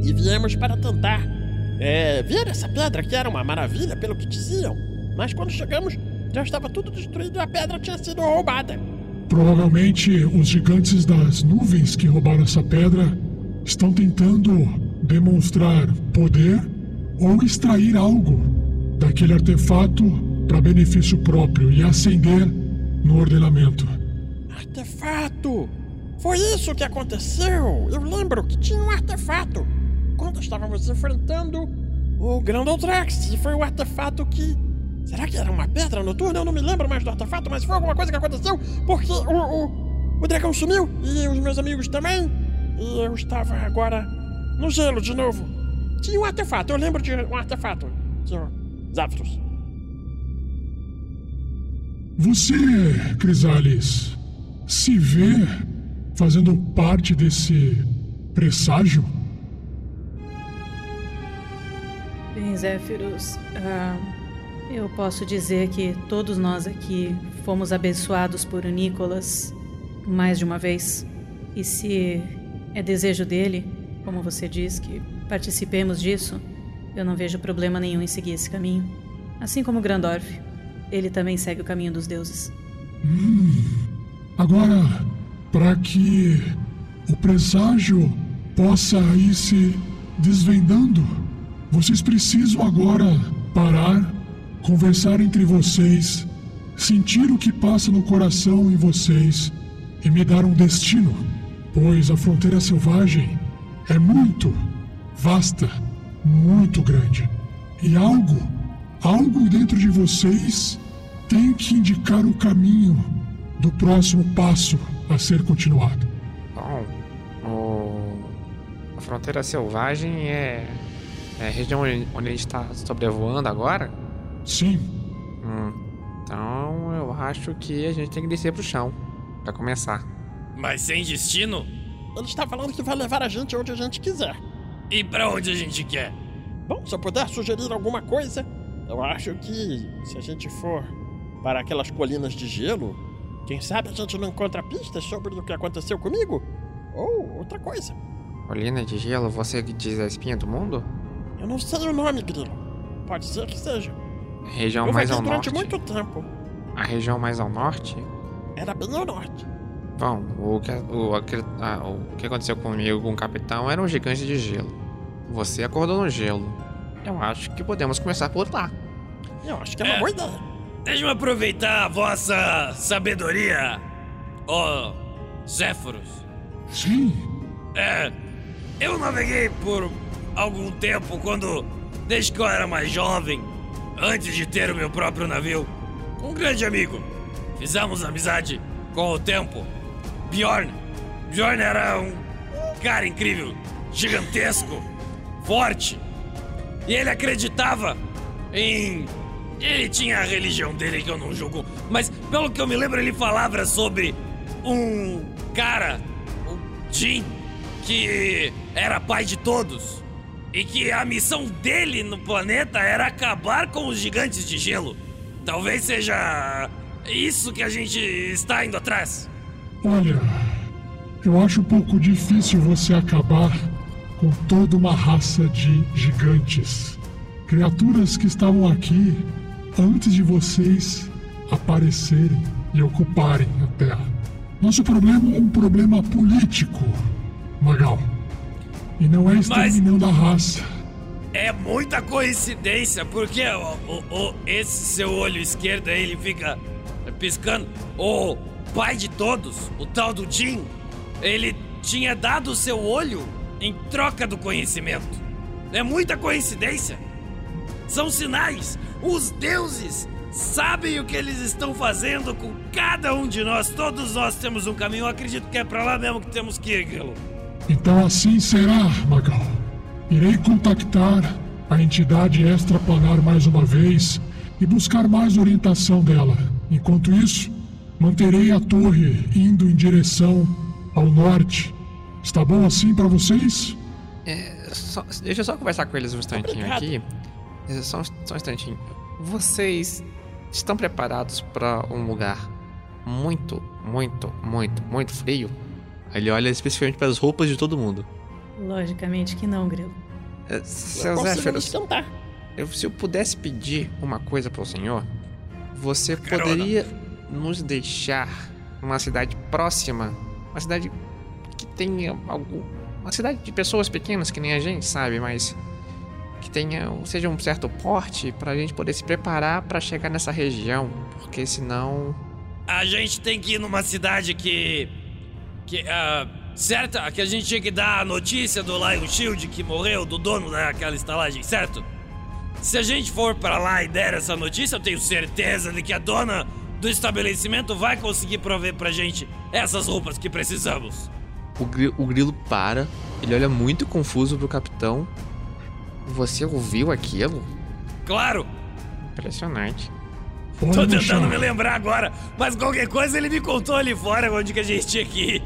e viemos para tentar é, ver essa pedra que era uma maravilha pelo que diziam. Mas quando chegamos já estava tudo destruído e a pedra tinha sido roubada. Provavelmente os gigantes das nuvens que roubaram essa pedra estão tentando demonstrar poder ou extrair algo daquele artefato para benefício próprio e ascender no ordenamento. Artefato! Foi isso que aconteceu! Eu lembro que tinha um artefato quando estávamos enfrentando o Grandoltrax e foi o artefato que Será que era uma pedra noturna? Eu não me lembro mais do artefato, mas foi alguma coisa que aconteceu porque o, o, o dragão sumiu e os meus amigos também. E eu estava agora no gelo de novo. Tinha um artefato, eu lembro de um artefato. Tinha Zapdos. Você, Crisales, se vê fazendo parte desse presságio? Bem, Zéfiros, uh, eu posso dizer que todos nós aqui fomos abençoados por Nicolas mais de uma vez. E se é desejo dele, como você diz, que participemos disso, eu não vejo problema nenhum em seguir esse caminho. Assim como Grandorf, ele também segue o caminho dos deuses. Hum. Agora, para que o presságio possa ir se desvendando, vocês precisam agora parar conversar entre vocês, sentir o que passa no coração em vocês e me dar um destino, pois a fronteira selvagem é muito vasta, muito grande. E algo, algo dentro de vocês tem que indicar o caminho do próximo passo a ser continuado. Bom, o... a fronteira selvagem é, é a região onde a gente está sobrevoando agora? Sim. Hum, então eu acho que a gente tem que descer pro chão para começar. Mas sem destino? Ele está falando que vai levar a gente onde a gente quiser. E pra onde a gente quer? Bom, se eu puder sugerir alguma coisa, eu acho que se a gente for para aquelas colinas de gelo, quem sabe a gente não encontra pistas sobre o que aconteceu comigo? Ou outra coisa. Colina de gelo, você que diz a espinha do mundo? Eu não sei o nome, Grilo. Pode ser que seja. Região eu mais ao durante norte. muito tempo. A região mais ao norte? Era bem ao norte. Bom, o que, o, aquele- ah, o que aconteceu comigo com o capitão era um gigante de gelo. Você acordou no gelo. Eu acho que podemos começar por lá. Eu acho que é uma É. boa ideia. Deixa-me aproveitar a vossa sabedoria, ó Zéforos. Sim, É, eu naveguei por algum tempo quando, desde que eu era mais jovem, antes de ter o meu próprio navio, com um grande amigo. Fizemos amizade com o tempo. Bjorn. Bjorn era um cara incrível, gigantesco, forte. E ele acreditava em. Ele tinha a religião dele que eu não julgo, mas pelo que eu me lembro, ele falava sobre um cara, o Jin, que era pai de todos. E que a missão dele no planeta era acabar com os gigantes de gelo. Talvez seja isso que a gente está indo atrás. olha, eu acho um pouco difícil você acabar com toda uma raça de gigantes. Criaturas que estavam aqui antes de vocês aparecerem e ocuparem a Terra. Nosso problema é um problema político, Magal. E não é exterminando a raça. É muita coincidência, porque o, o- o- esse seu olho esquerdo aí, ele fica piscando. O pai de todos, o tal do Jin, ele tinha dado o seu olho em troca do conhecimento. É muita coincidência. São sinais. Os deuses sabem o que eles estão fazendo com cada um de nós. Todos nós temos um caminho. Eu acredito que é pra lá mesmo que temos que ir, Grilo. Então assim será, Magal. Irei contactar a entidade extraplanar mais uma vez e buscar mais orientação dela. Enquanto isso, manterei a torre indo em direção ao norte. Está bom assim para vocês? É, só- deixa eu só conversar com eles um instantinho Obrigado. aqui. É, Só, um- só um instantinho. Vocês estão preparados para um lugar muito, muito, muito, muito frio? Aí ele olha especificamente para as roupas de todo mundo. Logicamente que não, Grilo. É, Eu Seu Zéferos, eu- se eu pudesse pedir uma coisa pro senhor, você Carona. poderia nos deixar uma cidade próxima, uma cidade que tenha algum, uma cidade de pessoas pequenas que nem a gente, sabe, mas que tenha seja um certo porte pra gente poder se preparar pra chegar nessa região, porque senão A gente tem que ir numa cidade que. que. ah, certa? Que a gente tinha que dar a notícia do Lion Shield que morreu, do dono daquela estalagem, certo? Se a gente for pra lá e der essa notícia, eu tenho certeza de que a dona do estabelecimento vai conseguir prover pra gente essas roupas que precisamos. O, gri- o grilo para, ele olha muito confuso pro capitão. você ouviu aquilo? Claro, Impressionante. Pode tô tentando me lembrar agora, mas qualquer coisa ele me contou ali fora onde que a gente tinha que ir.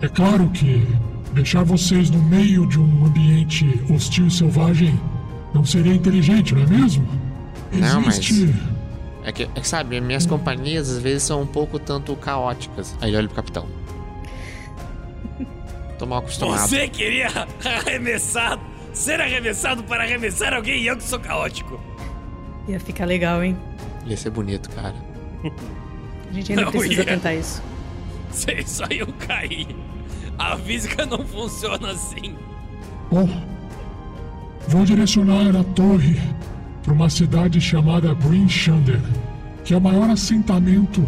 É claro que deixar vocês no meio de um ambiente hostil e selvagem não seria inteligente, não é mesmo? Não, mas- Existe. É que, é que sabe, minhas companhias às vezes são um pouco tanto caóticas. Aí olha pro capitão. Tô mal acostumado. Você queria arremessar, ser arremessado para arremessar alguém e eu que sou caótico. Ia ficar legal, hein? Ia ser bonito, cara. A gente ainda Não precisa ia. tentar isso. Vocês só iam cair. A física não funciona assim. Bom, vou direcionar a torre para uma cidade chamada Brinchander, que é o maior assentamento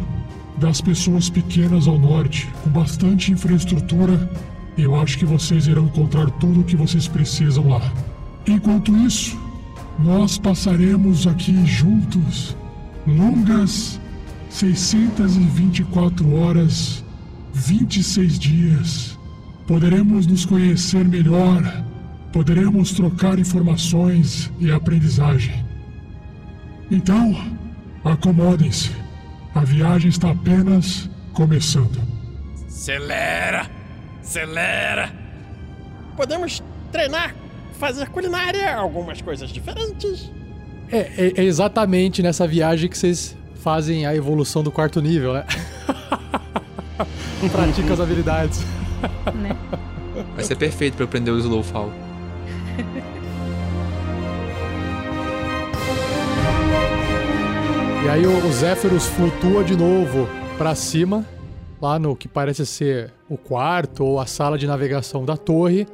das pessoas pequenas ao norte, com bastante infraestrutura. Eu acho que vocês irão encontrar tudo o que vocês precisam lá. Enquanto isso, nós passaremos aqui juntos longas 624 horas, 26 dias. Poderemos nos conhecer melhor, poderemos trocar informações e aprendizagem. Então, acomodem-se. A viagem está apenas começando. Acelera! Acelera! Podemos treinar, fazer culinária, algumas coisas diferentes. É, é- é exatamente nessa viagem que vocês fazem a evolução do quarto nível, né? Pratica as habilidades. Né? Vai ser perfeito pra eu aprender o Slowfall. E aí o, Zéferos flutua de novo pra cima, lá no que parece ser o quarto ou a sala de navegação da torre.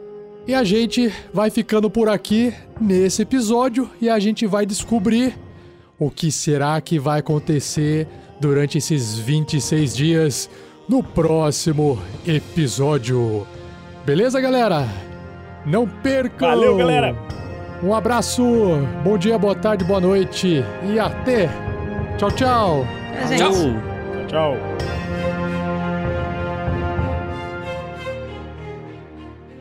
E a gente vai ficando por aqui nesse episódio e a gente vai descobrir o que será que vai acontecer durante esses 26 dias no próximo episódio. Beleza, galera? Não percam! Valeu, galera! Um abraço, bom dia, boa tarde, boa noite e até! Tchau, tchau! Gente. Tchau, tchau.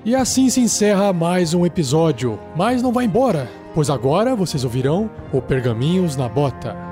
E assim se encerra mais um episódio, mas não vai embora, pois agora vocês ouvirão o Pergaminhos na Bota.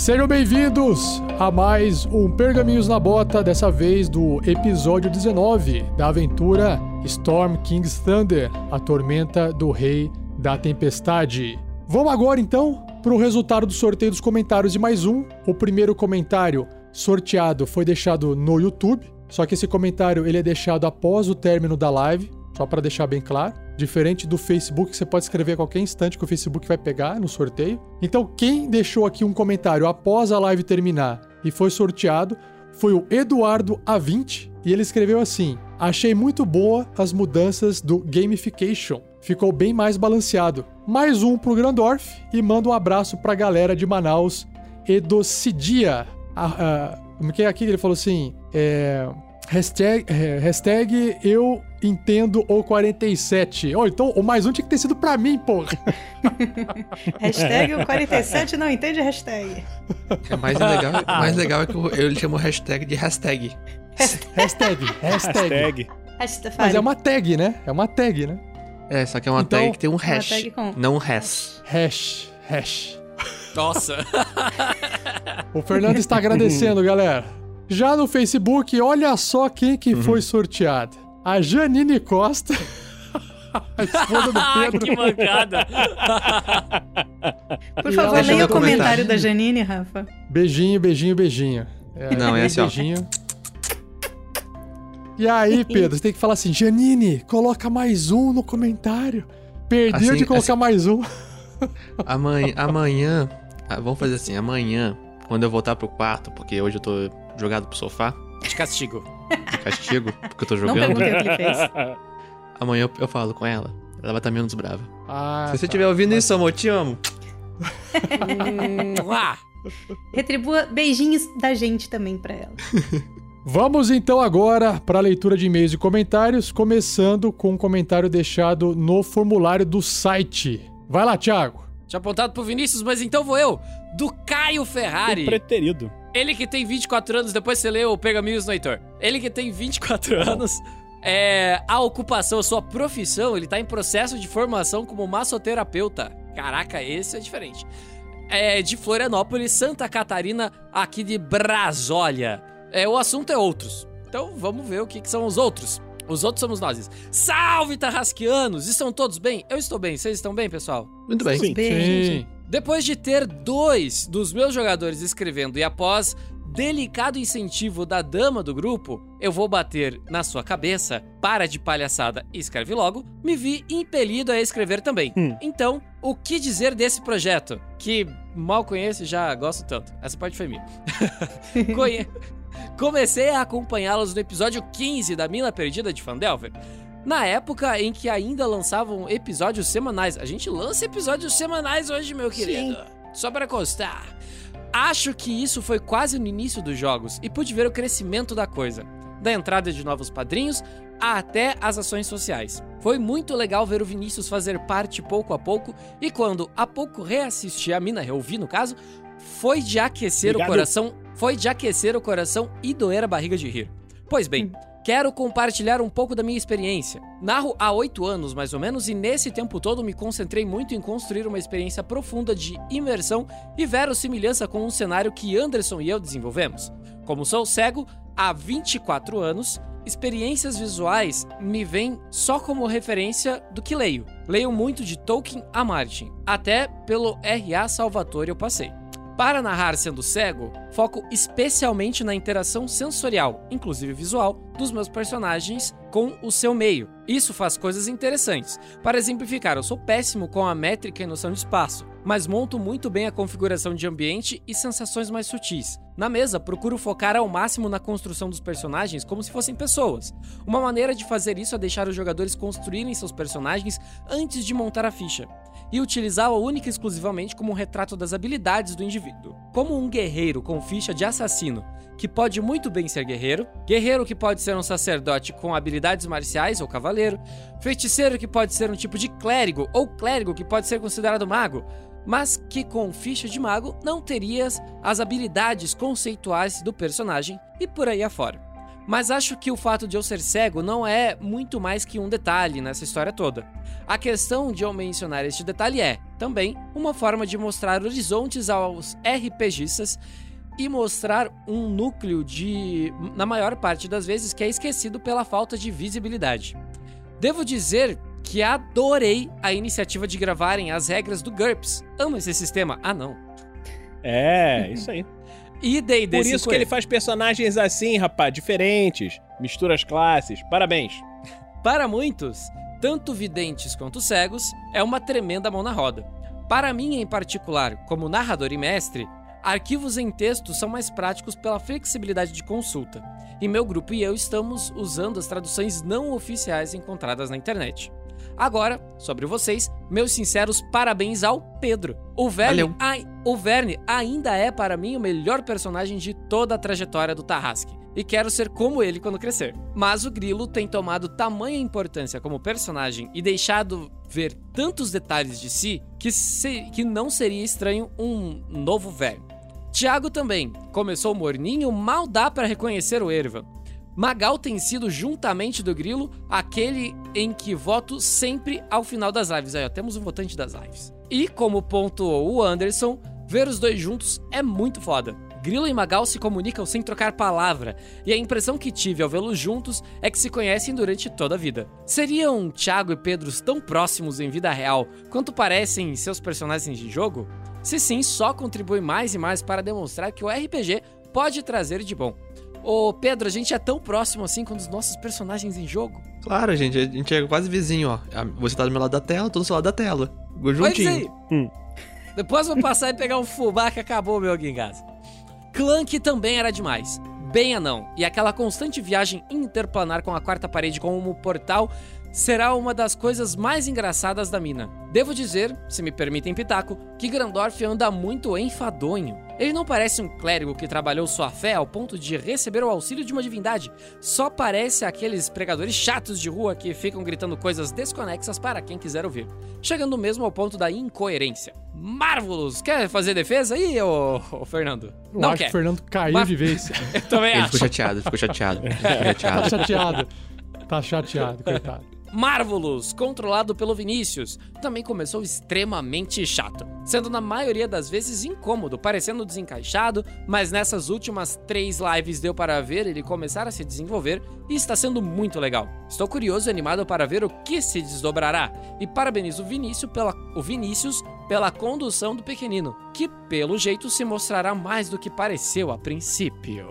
Sejam bem-vindos a mais um Pergaminhos na Bota, dessa vez do episódio 19 da aventura Storm King's Thunder, a tormenta do Rei da Tempestade. Vamos agora então para o resultado do sorteio dos comentários de mais um. O primeiro comentário sorteado foi deixado no YouTube, só que esse comentário ele é deixado após o término da live, só para deixar bem claro. Diferente do Facebook, que você pode escrever a qualquer instante que o Facebook vai pegar no sorteio. Então, quem deixou aqui um comentário após a live terminar e foi sorteado foi o Eduardo A20 e ele escreveu assim: Achei muito boa as mudanças do gamification. Ficou bem mais balanceado. Mais um pro Grandorf e manda um abraço pra galera de Manaus, Edocidia. Ah, ah, como que é aqui ele falou assim? É. Hashtag, é, hashtag eu entendo o 47. Oh, então o mais um tinha que ter sido pra mim, porra. Hashtag o 47 não entende hashtag. É mais legal, o mais legal é que eu, eu chamo hashtag de hashtag. Hashtag, hashtag. Hashtag. Mas é uma tag, né? É uma tag, né? É, só que é uma Então, tag que tem um uma hash, tag com- não um hash. Hash, hash. Nossa. O Fernando está agradecendo, galera. Já no Facebook, olha só quem que foi sorteada. A Janine Costa. a esposa do Ah, Pedro. que mancada. Por favor, leia o comentário comentário. da Janine, Rafa. Beijinho, beijinho, beijinho. É, Não, é assim, beijinho. E aí, Pedro, você tem que falar assim, Janine, coloca mais um no comentário. Perdeu Assim- de colocar mais um. Amanhã, amanhã ah, vamos fazer assim, amanhã, quando eu voltar pro quarto, porque hoje eu tô jogado pro sofá, De castigo. de castigo, porque eu tô Não jogando, perguntei o que ele fez. amanhã eu, eu falo com ela. Ela vai estar menos brava. Ah, Se você tá. estiver ouvindo isso, amor, eu te amo. Ah, Retribua beijinhos da gente também pra ela. Vamos então agora para a leitura de e-mails e comentários, começando com um comentário deixado no formulário do site. Vai lá, Thiago. tinha apontado pro Vinícius, mas então vou eu. Do Caio Ferrari. O preterido. Ele que tem 24 anos, depois você lê o Pergaminhos no Heitor. Ele que tem 24 anos, é, a ocupação, a sua profissão, ele tá em processo de formação como massoterapeuta. Caraca, esse é diferente. É de Florianópolis, Santa Catarina, aqui de Brasólia. É, o assunto é outros. Então vamos ver o que, que são os outros. Os outros somos nós. Salve, Tarrasquianos! Estão todos bem? Eu estou bem. Vocês estão bem, pessoal? Muito bem. Sim. Bem, gente. Depois de ter dois dos meus jogadores escrevendo e após delicado incentivo da dama do grupo, eu vou bater na sua cabeça, para de palhaçada e escreve logo, me vi impelido a escrever também. Hum. Então, o que dizer desse projeto? Que mal conheço e já gosto tanto. Essa parte foi minha. Conhe- Comecei a acompanhá-los no episódio 15 da Mina Perdida de Fandelver. Na época em que ainda lançavam episódios semanais. A gente lança episódios semanais hoje, meu querido. Só para constar. Acho que isso foi quase no início dos jogos e pude ver o crescimento da coisa. Da entrada de novos padrinhos até as ações sociais. Foi muito legal ver o Vinícius fazer parte pouco a pouco e quando há pouco reassisti a mina, reouvi no caso, foi de aquecer Obrigado. o coração. Foi de aquecer o coração e doer a barriga de rir. Pois bem, quero compartilhar um pouco da minha experiência. Narro há oito anos, mais ou menos, e nesse tempo todo me concentrei muito em construir uma experiência profunda de imersão e verossimilhança com um cenário que Anderson e eu desenvolvemos. Como sou cego há 24 anos, experiências visuais me vêm só como referência do que leio. Leio muito de Tolkien a Martin, até pelo R.A. Salvatore eu passei. Para narrar sendo cego, foco especialmente na interação sensorial, inclusive visual, dos meus personagens com o seu meio. Isso faz coisas interessantes. Para exemplificar, eu sou péssimo com a métrica e noção de espaço, mas monto muito bem a configuração de ambiente e sensações mais sutis. Na mesa, procuro focar ao máximo na construção dos personagens como se fossem pessoas. Uma maneira de fazer isso é deixar os jogadores construírem seus personagens antes de montar a ficha e utilizá-la única e exclusivamente como um retrato das habilidades do indivíduo. Como um guerreiro com ficha de assassino, que pode muito bem ser guerreiro, guerreiro que pode ser um sacerdote com habilidades marciais ou cavaleiro, feiticeiro que pode ser um tipo de clérigo ou clérigo que pode ser considerado mago, mas que com ficha de mago não terias as habilidades conceituais do personagem e por aí afora. Mas acho que o fato de eu ser cego não é muito mais que um detalhe nessa história toda. A questão de eu mencionar este detalhe é, também, uma forma de mostrar horizontes aos RPGistas e mostrar um núcleo de, na maior parte das vezes, que é esquecido pela falta de visibilidade. Devo dizer que adorei a iniciativa de gravarem as regras do GURPS. Amo esse sistema. Ah, não. É, isso aí. E D&D Por isso que 5e. ele faz personagens assim, rapaz, diferentes, mistura as classes. Parabéns. Para muitos, tanto videntes quanto cegos, é uma tremenda mão na roda. Para mim, em particular, como narrador e mestre, arquivos em texto são mais práticos pela flexibilidade de consulta, e meu grupo e eu estamos usando as traduções não oficiais encontradas na internet. Agora, sobre vocês, meus sinceros parabéns ao Pedro. O Verne, ai- o Verne ainda é para mim o melhor personagem de toda a trajetória do Tarrasque. E quero ser como ele quando crescer. Mas o Grilo tem tomado tamanha importância como personagem e deixado ver tantos detalhes de si que, se- que não seria estranho um novo Verne. Tiago também começou morninho, mal dá para reconhecer o Ervan. Magal tem sido, juntamente do Grilo, aquele em que voto sempre ao final das lives. Aí, ó, temos um votante das lives. E, como pontuou o Anderson, ver os dois juntos é muito foda. Grilo e Magal se comunicam sem trocar palavra, e a impressão que tive ao vê-los juntos é que se conhecem durante toda a vida. Seriam Thiago e Pedro tão próximos em vida real quanto parecem em seus personagens de jogo? Se sim, só contribui mais e mais para demonstrar que o RPG pode trazer de bom. Ô Pedro, a gente é tão próximo assim com os nossos personagens em jogo? Claro, gente, a gente é quase vizinho, ó. Você tá do meu lado da tela, eu tô do seu lado da tela. Juntinho. aí. Depois vou passar e pegar um fubá que acabou meu Gingás. Clank também era demais. Bem anão. E aquela constante viagem interplanar com a quarta parede como portal será uma das coisas mais engraçadas da mina. Devo dizer, se me permitem pitaco, que Grandorf anda muito enfadonho. Ele não parece um clérigo que trabalhou sua fé ao ponto de receber o auxílio de uma divindade. Só parece aqueles pregadores chatos de rua que ficam gritando coisas desconexas para quem quiser ouvir. Chegando mesmo ao ponto da incoerência. Marvelous! Quer fazer defesa aí, ô, ô Fernando? Eu não acho quer. que o Fernando caiu Mas- de vez. Eu também Ele acho. ficou chateado, ficou chateado. Ficou Tá chateado. chateado. Tá chateado, coitado. Marvelous, controlado pelo Vinícius, também começou extremamente chato, sendo na maioria das vezes incômodo, parecendo desencaixado, mas nessas últimas três lives deu para ver ele começar a se desenvolver e está sendo muito legal. Estou curioso e animado para ver o que se desdobrará e parabenizo o Vinícius pela, o Vinícius pela condução do pequenino, que pelo jeito se mostrará mais do que pareceu a princípio.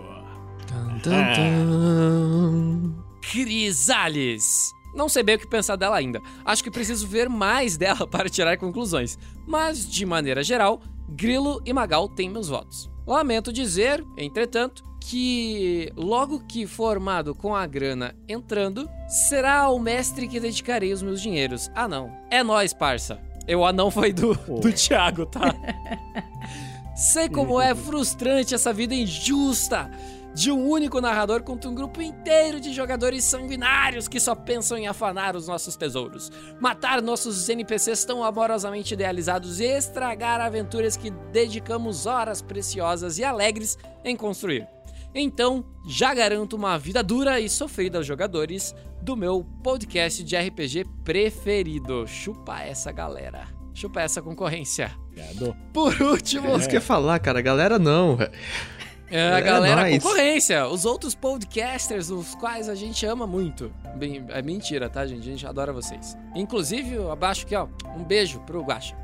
Tum, tum, tum. Crisales. Não sei bem o que pensar dela ainda. Acho que preciso ver mais dela para tirar conclusões. Mas, de maneira geral, Grilo e Magal têm meus votos. Lamento dizer, entretanto, que logo que formado com a grana entrando, será ao mestre que dedicarei os meus dinheiros. Ah, não. É nóis, parça. Eu, ah, não foi do, do Thiago, tá? Sei como é frustrante essa vida injusta. De um único narrador contra um grupo inteiro de jogadores sanguinários que só pensam em afanar os nossos tesouros, matar nossos NPCs tão amorosamente idealizados e estragar aventuras que dedicamos horas preciosas e alegres em construir. Então, já garanto uma vida dura e sofrida aos jogadores do meu podcast de RPG preferido. Chupa essa galera. Chupa essa concorrência. Obrigado. Por último, Você quer falar, cara? Galera, não. velho. É, a É galera nóis. concorrência, os outros podcasters, os quais a gente ama muito. Bem, é mentira, tá, gente? A gente adora vocês. Inclusive, abaixo aqui, ó, um beijo pro Guaxa.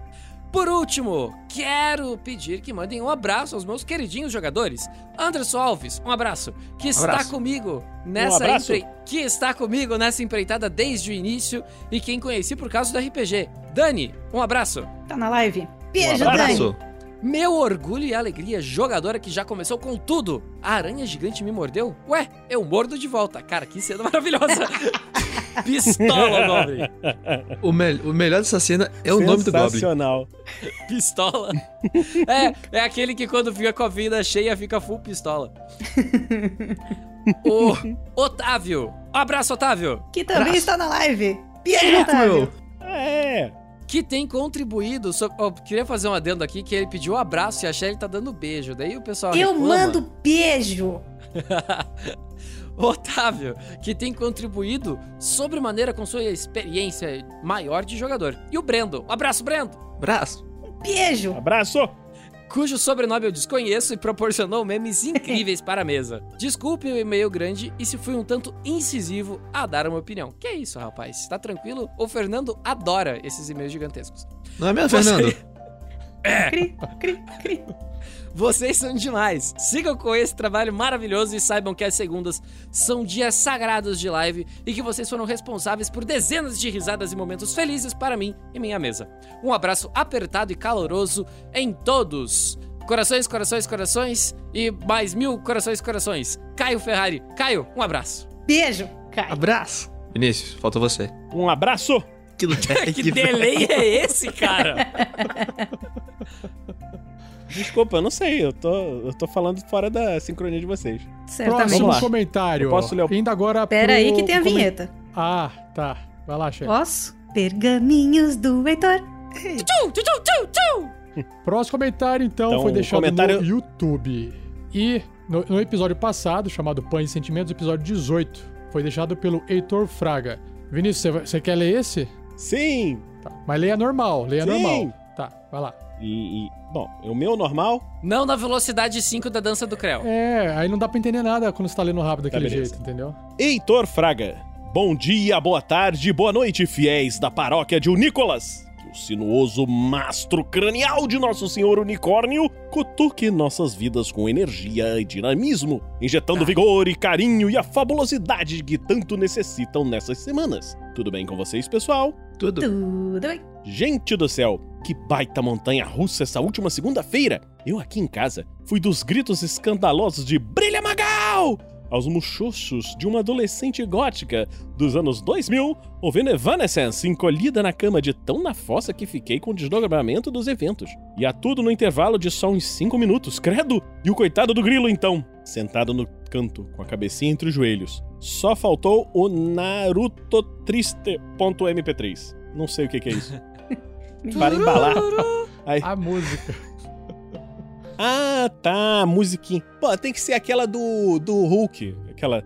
Por último, quero pedir que mandem um abraço aos meus queridinhos jogadores. Anderson Alves, um abraço, que está Abraço. comigo nessa abraço. empre- que está comigo nessa empreitada desde o início e quem conheci por causa do RPG. Dani, um abraço. Tá na live? Beijo, Um Dani. Meu orgulho e alegria, jogadora que já começou com tudo. A aranha gigante me mordeu? Ué, eu mordo de volta. Cara, que cena maravilhosa. Pistola, Goblin. O, mel- o melhor dessa cena é o nome do Goblin. Sensacional. Pistola. É, é aquele que quando fica com a vida cheia fica full pistola. o Otávio. Um abraço, Otávio. Que também Abraço. está na live. Beijo, Otávio. É. Que tem contribuído. so- queria fazer um adendo aqui que ele pediu um abraço e a Shelly tá dando beijo. Daí o pessoal Eu reclama. mando beijo. Otávio, que tem contribuído sobremaneira com sua experiência maior de jogador. E o Brendo. Um abraço, Brendo! Abraço. Beijo. Abraço. Cujo sobrenome eu desconheço e proporcionou memes incríveis para a mesa. Desculpe o e-mail grande e se fui um tanto incisivo a dar uma opinião. Que é isso, rapaz? Tá tranquilo? O Fernando adora esses e-mails gigantescos. Não é mesmo, Você- Fernando? Cri, cri, cri. Vocês são demais. Sigam com esse trabalho maravilhoso e saibam que as segundas são dias sagrados de live e que vocês foram responsáveis por dezenas de risadas e momentos felizes para mim e minha mesa. Um abraço apertado e caloroso em todos. Corações, corações, corações e mais mil corações, corações. Caio Ferrari. Caio, um abraço. Beijo, Caio. Abraço. Vinícius, falta você. Um abraço. Que, que delay é esse, cara? Desculpa, eu não sei. Eu tô, eu tô falando fora da sincronia de vocês. Certamente. Próximo comentário. Eu posso ler o- Indo agora Pera pro- aí que tem a vinheta. Ah, tá. Vai lá, chefe. Posso? Pergaminhos do Heitor. Tchau, tchau, tchau, tchau. Próximo comentário, então, Então, foi deixado comentário- no YouTube. E no, no episódio passado, chamado Pães e Sentimentos, episódio 18, foi deixado pelo Heitor Fraga. Vinícius, você quer ler esse? Sim. Tá. Mas leia normal, leia Sim. normal. Tá, vai lá. E, e- bom, o meu normal. Não na velocidade 5 da dança do Creu. É, aí não dá pra entender nada quando você tá lendo rápido daquele beleza. jeito, entendeu? Heitor Fraga. Bom dia, boa tarde, boa noite, fiéis da paróquia de Unícolas. Sinuoso mastro cranial de Nosso Senhor Unicórnio cutuque nossas vidas com energia e dinamismo, injetando vigor e carinho e a fabulosidade que tanto necessitam nessas semanas. Tudo bem com vocês, pessoal? Tudo. Tudo bem. Gente do céu, que baita montanha russa essa última segunda-feira! Eu aqui em casa fui dos gritos escandalosos de Brilha Magal! Aos muxoxos de uma adolescente gótica dos anos 2000, ouvindo Evanescence encolhida na cama de tão na fossa que fiquei com o desdobramento dos eventos. E a tudo no intervalo de só uns 5 minutos, credo! E o coitado do grilo, então, sentado no canto, com a cabecinha entre os joelhos. Só faltou o Naruto Triste.mp3. Não sei o que, que é isso. Para embalar. Aí. A música. Ah, tá, musiquinha. Pô, tem que ser aquela do, do Hulk. Aquela.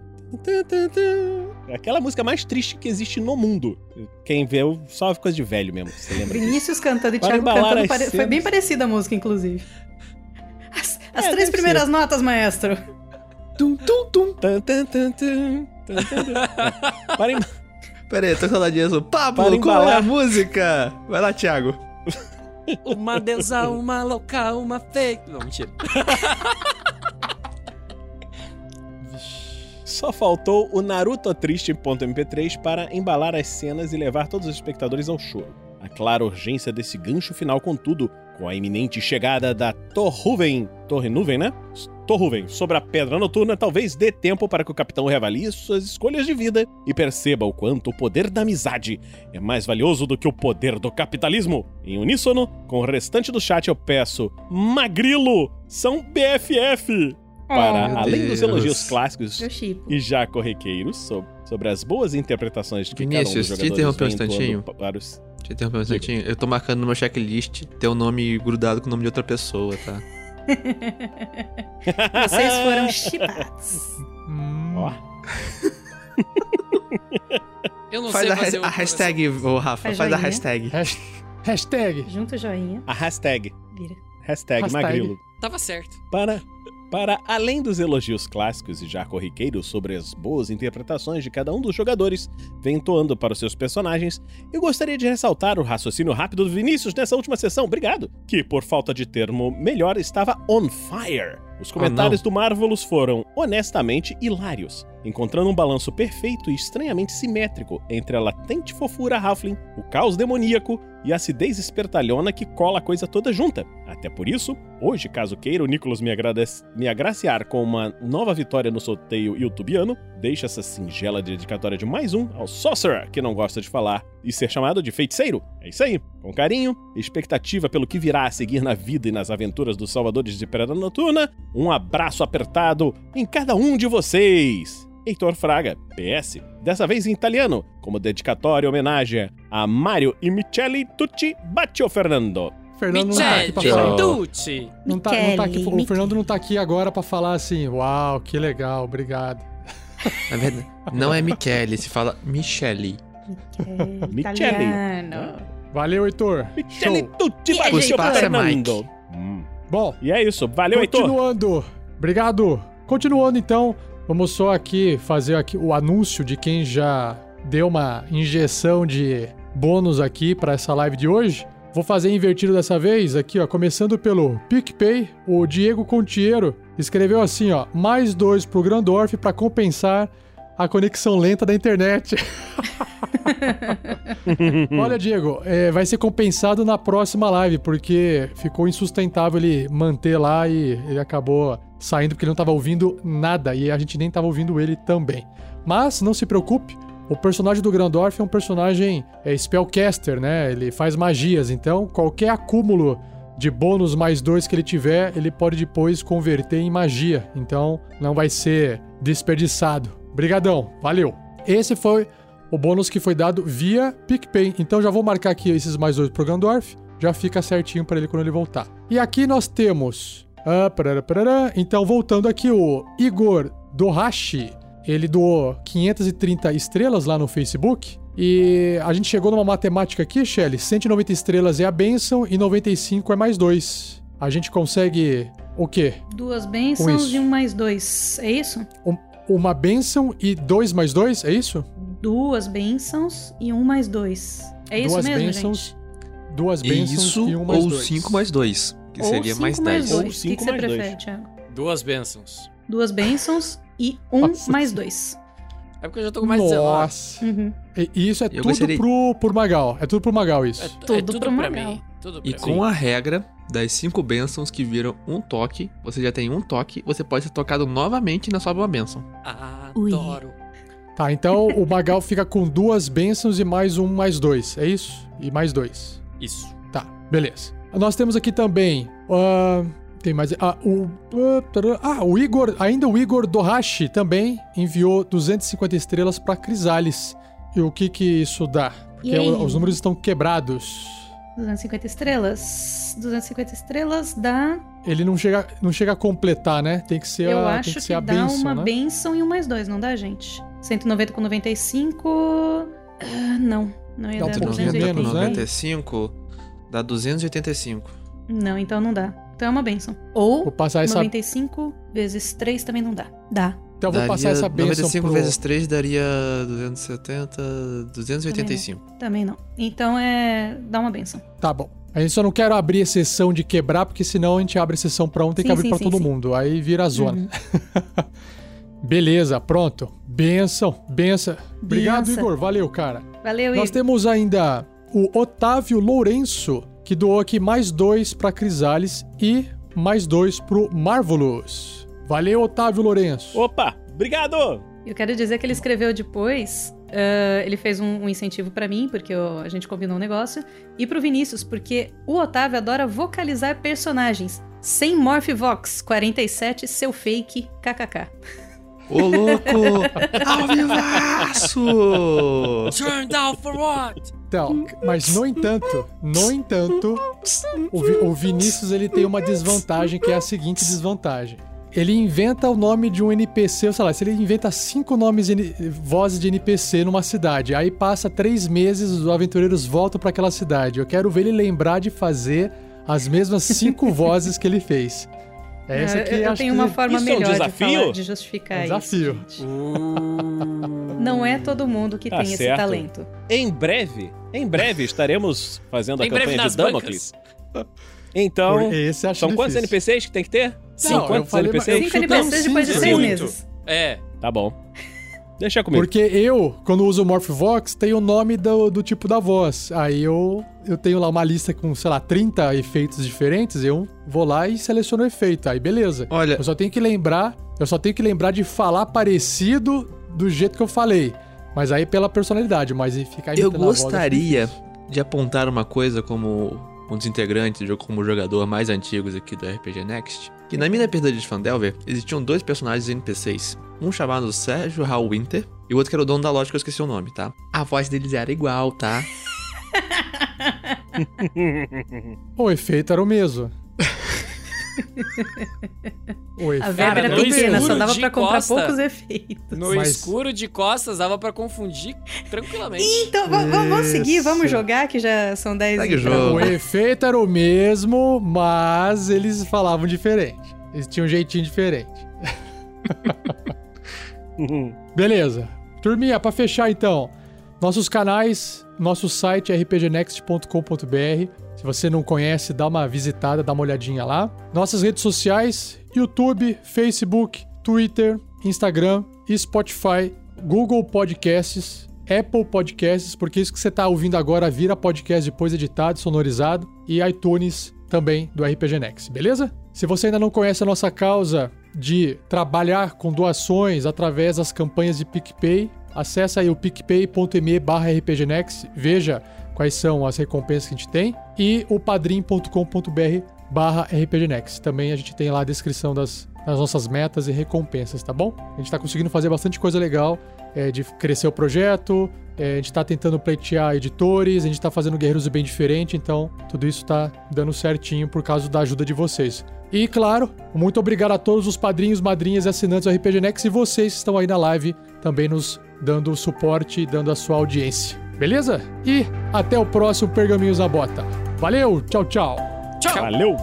Aquela música mais triste que existe no mundo. Quem vê, só coisa de velho mesmo, você lembra? disso? Vinícius cantando e Para Thiago cantando. pare- Foi bem parecida a música, inclusive. As, as É, três primeiras ser. notas, maestro. Tum, tum, tum. Tan, tan, tan, tan, tan, tan, tan. Para em- Pera aí, tô com. Para Pablo, qual é a música? Vai lá, Thiago. Uma deusa, uma louca, uma fake. Não, mentira. Só faltou o Naruto Triste.mp3 para embalar as cenas e levar todos os espectadores ao choro. A clara urgência desse gancho final, contudo, com a iminente chegada da Torruven, Torre Nuvem, né? Torruven, sobre a Pedra Noturna, talvez dê tempo para que o capitão reavalie suas escolhas de vida e perceba o quanto o poder da amizade é mais valioso do que o poder do capitalismo. Em uníssono, com o restante do chat eu peço: Magrilo, são BFF! para Meu além dos Deus. elogios clássicos e já corriqueiros so- sobre as boas interpretações de que cada um dos Vinícius, te jogadores interromper um instantinho. para os... Deixa eu interromper um instantinho. Eu tô marcando no meu checklist teu nome grudado com o nome de outra pessoa, tá? Vocês foram chipados. Hum, Ó, Eu não Faz sei a, fazer a o- hashtag, ô Rafa, Faz faz a hashtag. hash- hashtag. Junto o joinha, a hashtag. vira. Hashtag, Hashtag. Magrilo. Tava certo. Para, para além dos elogios clássicos e já corriqueiros sobre as boas interpretações de cada um dos jogadores, vem entoando para os seus personagens, eu gostaria de ressaltar o raciocínio rápido do Vinícius nessa última sessão, obrigado, que por falta de termo melhor estava on fire. Os comentários do Marvelous foram honestamente hilários, encontrando um balanço perfeito e estranhamente simétrico entre a latente fofura Halfling, o caos demoníaco e a acidez espertalhona que cola a coisa toda junta. Até por isso, hoje, caso queira o Nicolas me, agradece- me agraciar com uma nova vitória no sorteio youtubiano, deixa essa singela dedicatória de mais um ao Sorcerer, que não gosta de falar, e ser chamado de feiticeiro. É isso aí. Com carinho, expectativa pelo que virá a seguir na vida e nas aventuras dos Salvadores de Pedra Noturna, um abraço apertado em cada um de vocês. Heitor Fraga, PS, dessa vez em italiano, como dedicatória e homenagem a Mario e Michele Tucci Baccio Fernando. Fernando não tá aqui pra Michele falar. Tucci. Não tá, não tá aqui, Michele, o Fernando não tá aqui agora pra falar assim, uau, que legal, obrigado. Na verdade, não é Michele, se fala Michele. Michele. Italiano. Valeu, Heitor. Michele. Tucci Baccio é Fernando. Hum. Bom, E é isso, valeu, Heitor. continuando. Obrigado. Continuando então, vamos só aqui fazer aqui o anúncio de quem já deu uma injeção de bônus aqui pra essa live de hoje. Vou fazer invertido dessa vez, aqui ó, começando pelo PicPay, o Diego Contiero escreveu assim ó, mais dois pro Grandorf pra compensar a conexão lenta da internet. Olha, Diego, é, vai ser compensado na próxima live, porque ficou insustentável ele manter lá e ele acabou saindo porque ele não tava ouvindo nada e a gente nem tava ouvindo ele também. Mas não se preocupe, o personagem do Grandorf é um personagem é, spellcaster, né? Ele faz magias, então qualquer acúmulo de bônus mais dois que ele tiver, ele pode depois converter em magia. Então não vai ser desperdiçado. Brigadão, valeu. Esse foi o bônus que foi dado via PicPay. Então já vou marcar aqui esses mais dois pro Gandorf. Já fica certinho para ele quando ele voltar. E aqui nós temos. Ah, parará, parará. Então, voltando aqui, o Igor Dohashi. Ele doou 530 estrelas lá no Facebook. E a gente chegou numa matemática aqui, Shelly. 190 estrelas é a benção e 95 é mais dois. A gente consegue o quê? Duas bênçãos isso. e um mais dois. É isso? Um- uma benção e dois mais dois? É isso? Duas bênçãos e um mais dois. É isso Duas mesmo, bênçãos, gente? Duas bênçãos Isso e um mais ou dois. 5 mais 2, que Ou seria cinco mais mais 10. Ou dois. O que, cinco que você mais dois. prefere, Thiago? Duas bênçãos. Duas bênçãos e um Nossa mais dois. É porque eu já tô com mais 19. Nossa. Uhum. E isso é Eu tudo gostaria- pro, pro Magal. É tudo pro Magal isso. É, Tudo é tudo pro pra Magal. mim. Tudo E pra com a regra das 5 bênçãos que viram um toque, você já tem um toque, você pode ser tocado novamente na sua uma bênção. Ui. Adoro. Tá, então o Magal fica com duas bênçãos e mais um mais dois. É isso? E mais dois. Isso. Tá, beleza. Nós temos aqui também. ah, tem mais. Ah o, ah, ah, o Igor. Ainda o Igor Dohashi também enviou 250 estrelas pra Crisales. E o que que isso dá? Porque os números estão quebrados. 250 estrelas. 250 estrelas dá. Ele não chega, não chega a completar, né? Tem que ser eu a, acho tem que que, ser a dá bênção, uma né? bênção e um mais dois, não dá, gente? 190 com 95. Ah, não. Não ia Dá um dar pouquinho 280. menos, né? 95 dá 285. Não, então não dá. Então é uma bênção. Ou Vou passar essa, 95 vezes 3 também não dá. Dá. então eu vou passar essa bênção 95 pro... vezes 3 daria 270, 285. Também não. Então é. dá uma bênção. Tá bom. A gente só não quer abrir exceção de quebrar, porque senão a gente abre exceção pra um, tem que Sim, abrir sim, pra sim, todo sim. mundo. Aí vira a zona. Uhum. Beleza, pronto. Benção, benção. Obrigado, Benção. Igor. Valeu, cara. Valeu, Nós Igor. temos ainda o Otávio Lourenço, que doou aqui mais dois pra Crisales e mais dois pro Marvelous. Valeu, Otávio Lourenço. Opa, obrigado! Eu quero dizer que ele escreveu depois. ah, ele fez um, um incentivo pra mim, porque eu- a gente combinou um negócio. E pro Vinícius, porque o Otávio adora vocalizar personagens. Sem Morphivox 47, seu fake, kkk. Ô, louco! Ao vivaço! Turn down for what? Então, mas no entanto, no entanto, o, Vi- o Vinícius ele tem uma desvantagem que é a seguinte desvantagem. Ele inventa o nome de um NPC, sei lá, se ele inventa cinco nomes, vozes de NPC numa cidade, aí passa três meses, os aventureiros voltam pra aquela cidade. Eu quero ver ele lembrar de fazer as mesmas cinco vozes que ele fez. É essa aqui eu, eu tenho que uma forma Isso é um melhor de, desafio? falar, de justificar É um desafio. isso. gente. Não é todo mundo que Tá tem esse certo. talento. Em breve, em breve estaremos fazendo a Em campanha de Damocles. Então, esse são quantos difícil. NPCs que tem que ter? Não, eu quantos NPCs? Cinco NPCs depois de seis Muito. meses. É. Tá bom. Deixa comigo. Porque eu, quando uso o Morphvox, tem o nome do, do tipo da voz. Aí eu, eu tenho lá uma lista com, sei lá, 30 efeitos diferentes, eu vou lá e seleciono o efeito. Aí beleza. Olha- Eu só tenho que lembrar, eu só tenho que lembrar de falar parecido do jeito que eu falei. Mas aí pela personalidade, mas e ficar Eu gostaria de apontar uma coisa como um dos integrantes, como jogador mais antigos aqui do RPG Next, que na mina perda de Fandelver existiam dois personagens NPCs, um chamado Sérgio Hal Winter e o outro que era o dono da loja que eu esqueci o nome, tá? A voz deles era igual, tá? O efeito era o mesmo. o efeito A verba era pequena, só escuro dava pra comprar costa. poucos efeitos. No Mas- escuro de costas dava pra confundir tranquilamente. Então, va- va- vamos seguir, vamos jogar, que já são 10 Segue o e pra- jogo. O efeito era o mesmo, mas eles falavam diferente. Eles tinham um jeitinho diferente. Beleza. Turminha, pra fechar então, nossos canais, nosso site rpgnext.com.br. Se você não conhece, dá uma visitada, dá uma olhadinha lá. Nossas redes sociais: YouTube, Facebook, Twitter, Instagram, Spotify, Google Podcasts, Apple Podcasts, porque isso que você tá ouvindo agora vira podcast depois editado, sonorizado, e iTunes também do RPG Next, beleza? Se você ainda não conhece a nossa causa de trabalhar com doações através das campanhas de PicPay, acesse aí o picpay.me barra veja quais são as recompensas que a gente tem, e o padrim.com.br barra. Também a gente tem lá a descrição das, das nossas metas e recompensas, tá bom? A gente tá conseguindo fazer bastante coisa legal, é, de crescer o projeto, é, a gente tá tentando pleitear editores, a gente tá fazendo Guerreiros Bem diferente, então tudo isso tá dando certinho por causa da ajuda de vocês. E claro, muito obrigado a todos os padrinhos, madrinhas e assinantes do RPG Next e vocês que estão aí na live também nos dando suporte e dando a sua audiência. Beleza? E até o próximo Pergaminhos na Bota. Valeu, tchau, tchau. Tchau. Valeu!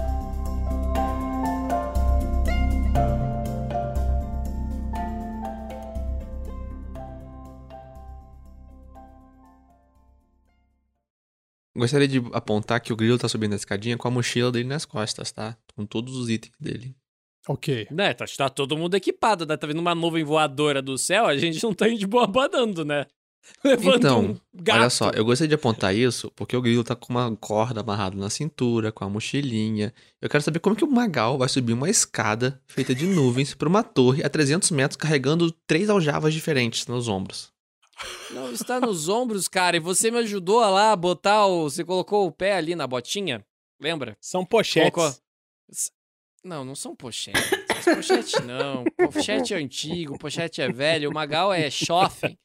Gostaria de apontar que o Grilo tá subindo a escadinha com a mochila dele nas costas, tá? Com todos os itens dele. Ok. Né, tá, tá todo mundo equipado, né? Tá vendo uma nuvem voadora do céu, a gente não tá indo de boa badando, né? Levando Então, um gato. Olha só, eu gostaria de apontar isso porque o Grilo tá com uma corda amarrada na cintura, com a mochilinha. Eu quero saber como que o Magal vai subir uma escada feita de nuvens pra uma torre a 300 metros carregando três aljavas diferentes nos ombros. Não está nos ombros, cara. E você me ajudou a lá botar o. Você colocou o pé ali na botinha? Lembra? São pochetes. Colocou- Não, não são pochetes. Pochete não. Pochete é antigo, pochete é velho. O Magal é chofe.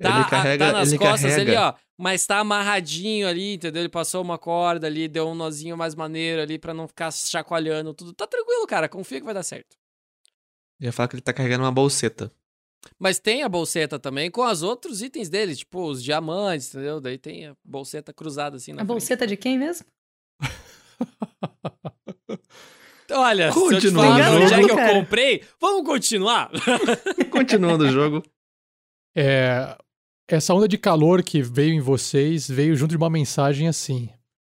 Tá, Ele carrega- tá nas ele costas carrega. ali, ó. Mas tá amarradinho ali, entendeu? Ele passou uma corda ali, deu um nozinho mais maneiro ali pra não ficar chacoalhando tudo. Tá tranquilo, cara. Confia que vai dar certo. Eu ia falar que ele tá carregando uma bolseta. Mas tem a bolseta também com os outros itens dele, tipo os diamantes, entendeu? Daí tem a bolseta cruzada assim na A frente. bolseta de quem mesmo? Olha, se eu te Continuando falar onde é que eu comprei, vamos continuar? Continuando o jogo. É, essa onda de calor que veio em vocês veio junto de uma mensagem assim.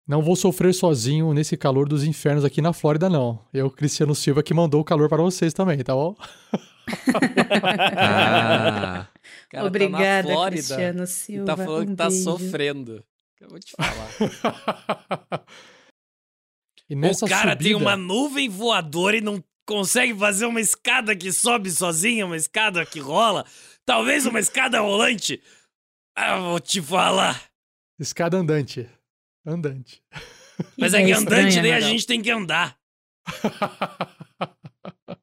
Não vou sofrer sozinho nesse calor dos infernos aqui na Flórida, não. Eu, Cristiano Silva, que mandou o calor para vocês também, tá bom? Ah, Cara, tá Obrigada, na Flórida Cristiano e Silva. tá falando um que tá beijo. sofrendo. Eu vou te falar. e nessa o cara tem subida- uma nuvem voadora e não consegue fazer uma escada que sobe sozinha, uma escada que rola. Talvez uma escada rolante. Ah, vou te falar. Escada andante. Andante. Mas é que andante estranha, nem a gente tem que andar.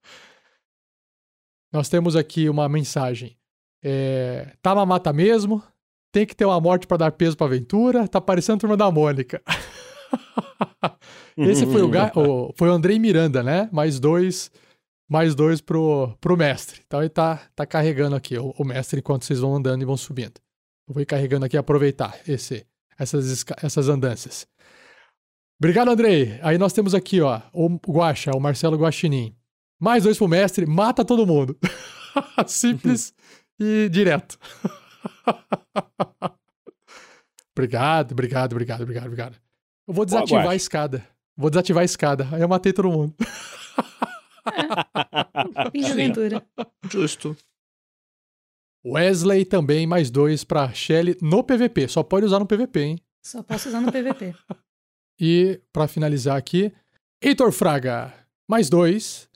Nós temos aqui uma mensagem. É, tá uma mata mesmo, tem que ter uma morte pra dar peso pra aventura, tá parecendo a turma da Mônica. Esse foi o, Ga- o- foi o Andrei Miranda, né? Mais dois, mais dois pro, pro mestre. Então ele tá, tá carregando aqui o, o mestre enquanto vocês vão andando e vão subindo. Eu vou ir carregando aqui aproveitar esse, essas, essas andanças. Obrigado, Andrei. Aí nós temos aqui, ó, o Guaxa, o Marcelo Guaxinim. Mais dois pro mestre, mata todo mundo. Simples e direto. obrigado, obrigado, obrigado, obrigado, obrigado. Eu vou desativar a Guaxa. escada. Vou desativar a escada. Aí eu matei todo mundo. Fim de aventura. Justo. Wesley também, mais dois pra Shelly no PVP. Só pode usar no PVP, hein? Só posso usar no PVP. E pra finalizar aqui, Heitor Fraga, mais dois.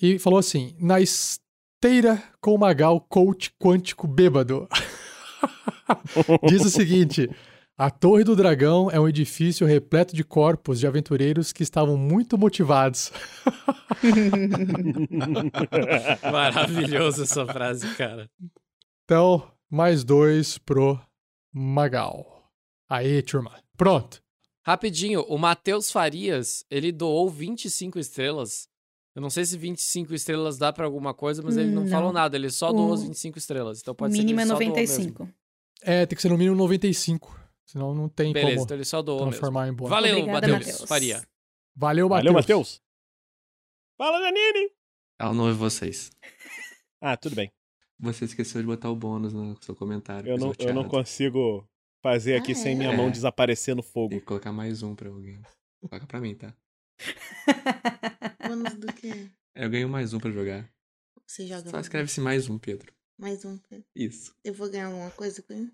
E falou assim: na esteira com o Magal, coach quântico bêbado. Diz o seguinte: a Torre do Dragão é um edifício repleto de corpos de aventureiros que estavam muito motivados. Maravilhoso essa frase, cara. Então, mais dois pro Magal. Aí, turma. Pronto. Rapidinho, o Matheus Farias, ele doou 25 estrelas. Eu não sei se 25 estrelas dá pra alguma coisa, mas ele não, Não. falou nada, ele só doou O- as 25 estrelas. Então pode mínimo é ser que ele só doou mesmo. 95. É, tem que ser no mínimo 95. Senão não tem Beleza, como então ele só doou mesmo. transformar em bônus. Valeu, Matheus. Faria. Valeu, Matheus. Valeu, Matheus. Fala, Janine. Ela não ouve vocês. Ah, tudo bem. Você esqueceu de botar o bônus no seu comentário. Eu não, eu não consigo fazer aqui Ah, sem é? minha mão desaparecer no fogo. Tem que colocar mais um pra alguém. Coloca pra mim, tá? Bônus do quê? Eu ganho mais um pra jogar. Você joga Só escreve-se mais um, Pedro. mais um. Isso. Eu vou ganhar alguma coisa com isso?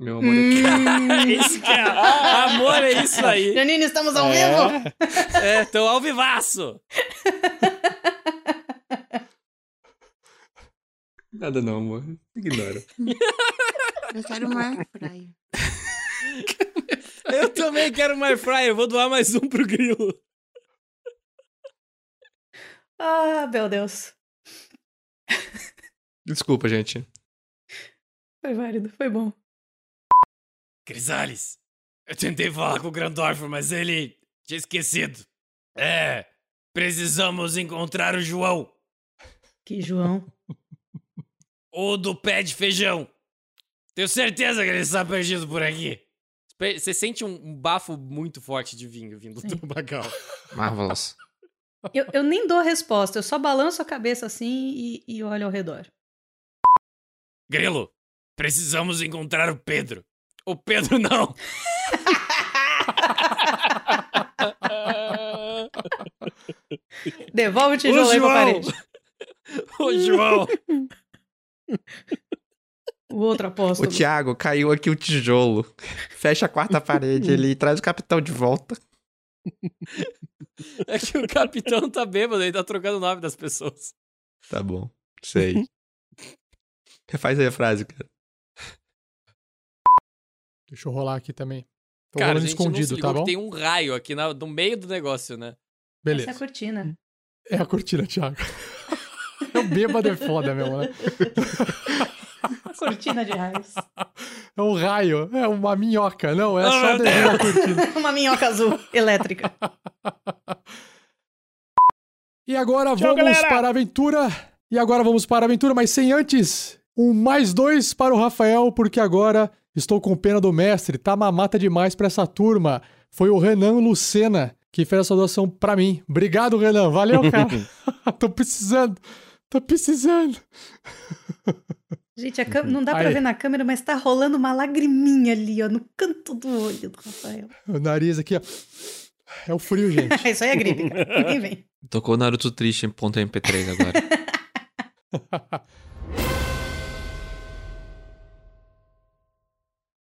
Meu amor é isso, cara. Amor é isso aí. Janine, estamos ao É. vivo! É, tô ao vivaço. Nada não, amor. Ignora. Eu quero uma airfryer. Eu também quero uma fryer, vou doar mais um pro Grilo. Ah, meu Deus. Desculpa, gente. Foi válido, foi bom. Crisales, eu tentei falar com o Grandorf, mas ele tinha esquecido. É, precisamos encontrar o João, Que João. o do pé de feijão. Tenho certeza que ele está perdido por aqui. Você sente um um bafo muito forte de vinho vindo do Magal. Marvelous. Eu, eu nem dou resposta, eu só balanço a cabeça assim e, e olho ao redor. Grilo, precisamos encontrar o Pedro. O Pedro não. Devolve o tijolo aí pra parede. O João. O outro O apóstolo. Thiago caiu aqui o tijolo. Fecha a quarta parede ali, traz o capitão de volta. É que o capitão tá bêbado, ele tá trocando o nome das pessoas. Tá bom, sei. Refaz aí a frase, cara. Deixa eu rolar aqui também. Tô Cara, a rolando gente não se escondido, ligou tá bom? que tem um raio aqui na- no meio do negócio, né? Beleza. Essa é a cortina. É a cortina, Thiago. o bêbado é foda mesmo, né? Cortina de raios. É um raio, é uma minhoca. Não, é Oh, só desenho na cortina. Uma minhoca azul elétrica. E agora Tchau, vamos galera! para a aventura. E agora vamos para a aventura, mas sem antes um mais dois para o Rafael, porque agora estou com pena do mestre. Tá mamata demais para essa turma. Foi o Renan Lucena que fez essa doação para mim. Obrigado, Renan. Valeu, cara. Tô precisando. Tô precisando. Gente, a cam- não dá pra Aí. ver na câmera, mas tá rolando uma lagriminha ali, ó, no canto do olho do Rafael. O nariz aqui, ó. É o frio, gente. Isso aí é gripe, cara. Ninguém vem. Tocou Naruto Triste em ponto MP3 agora.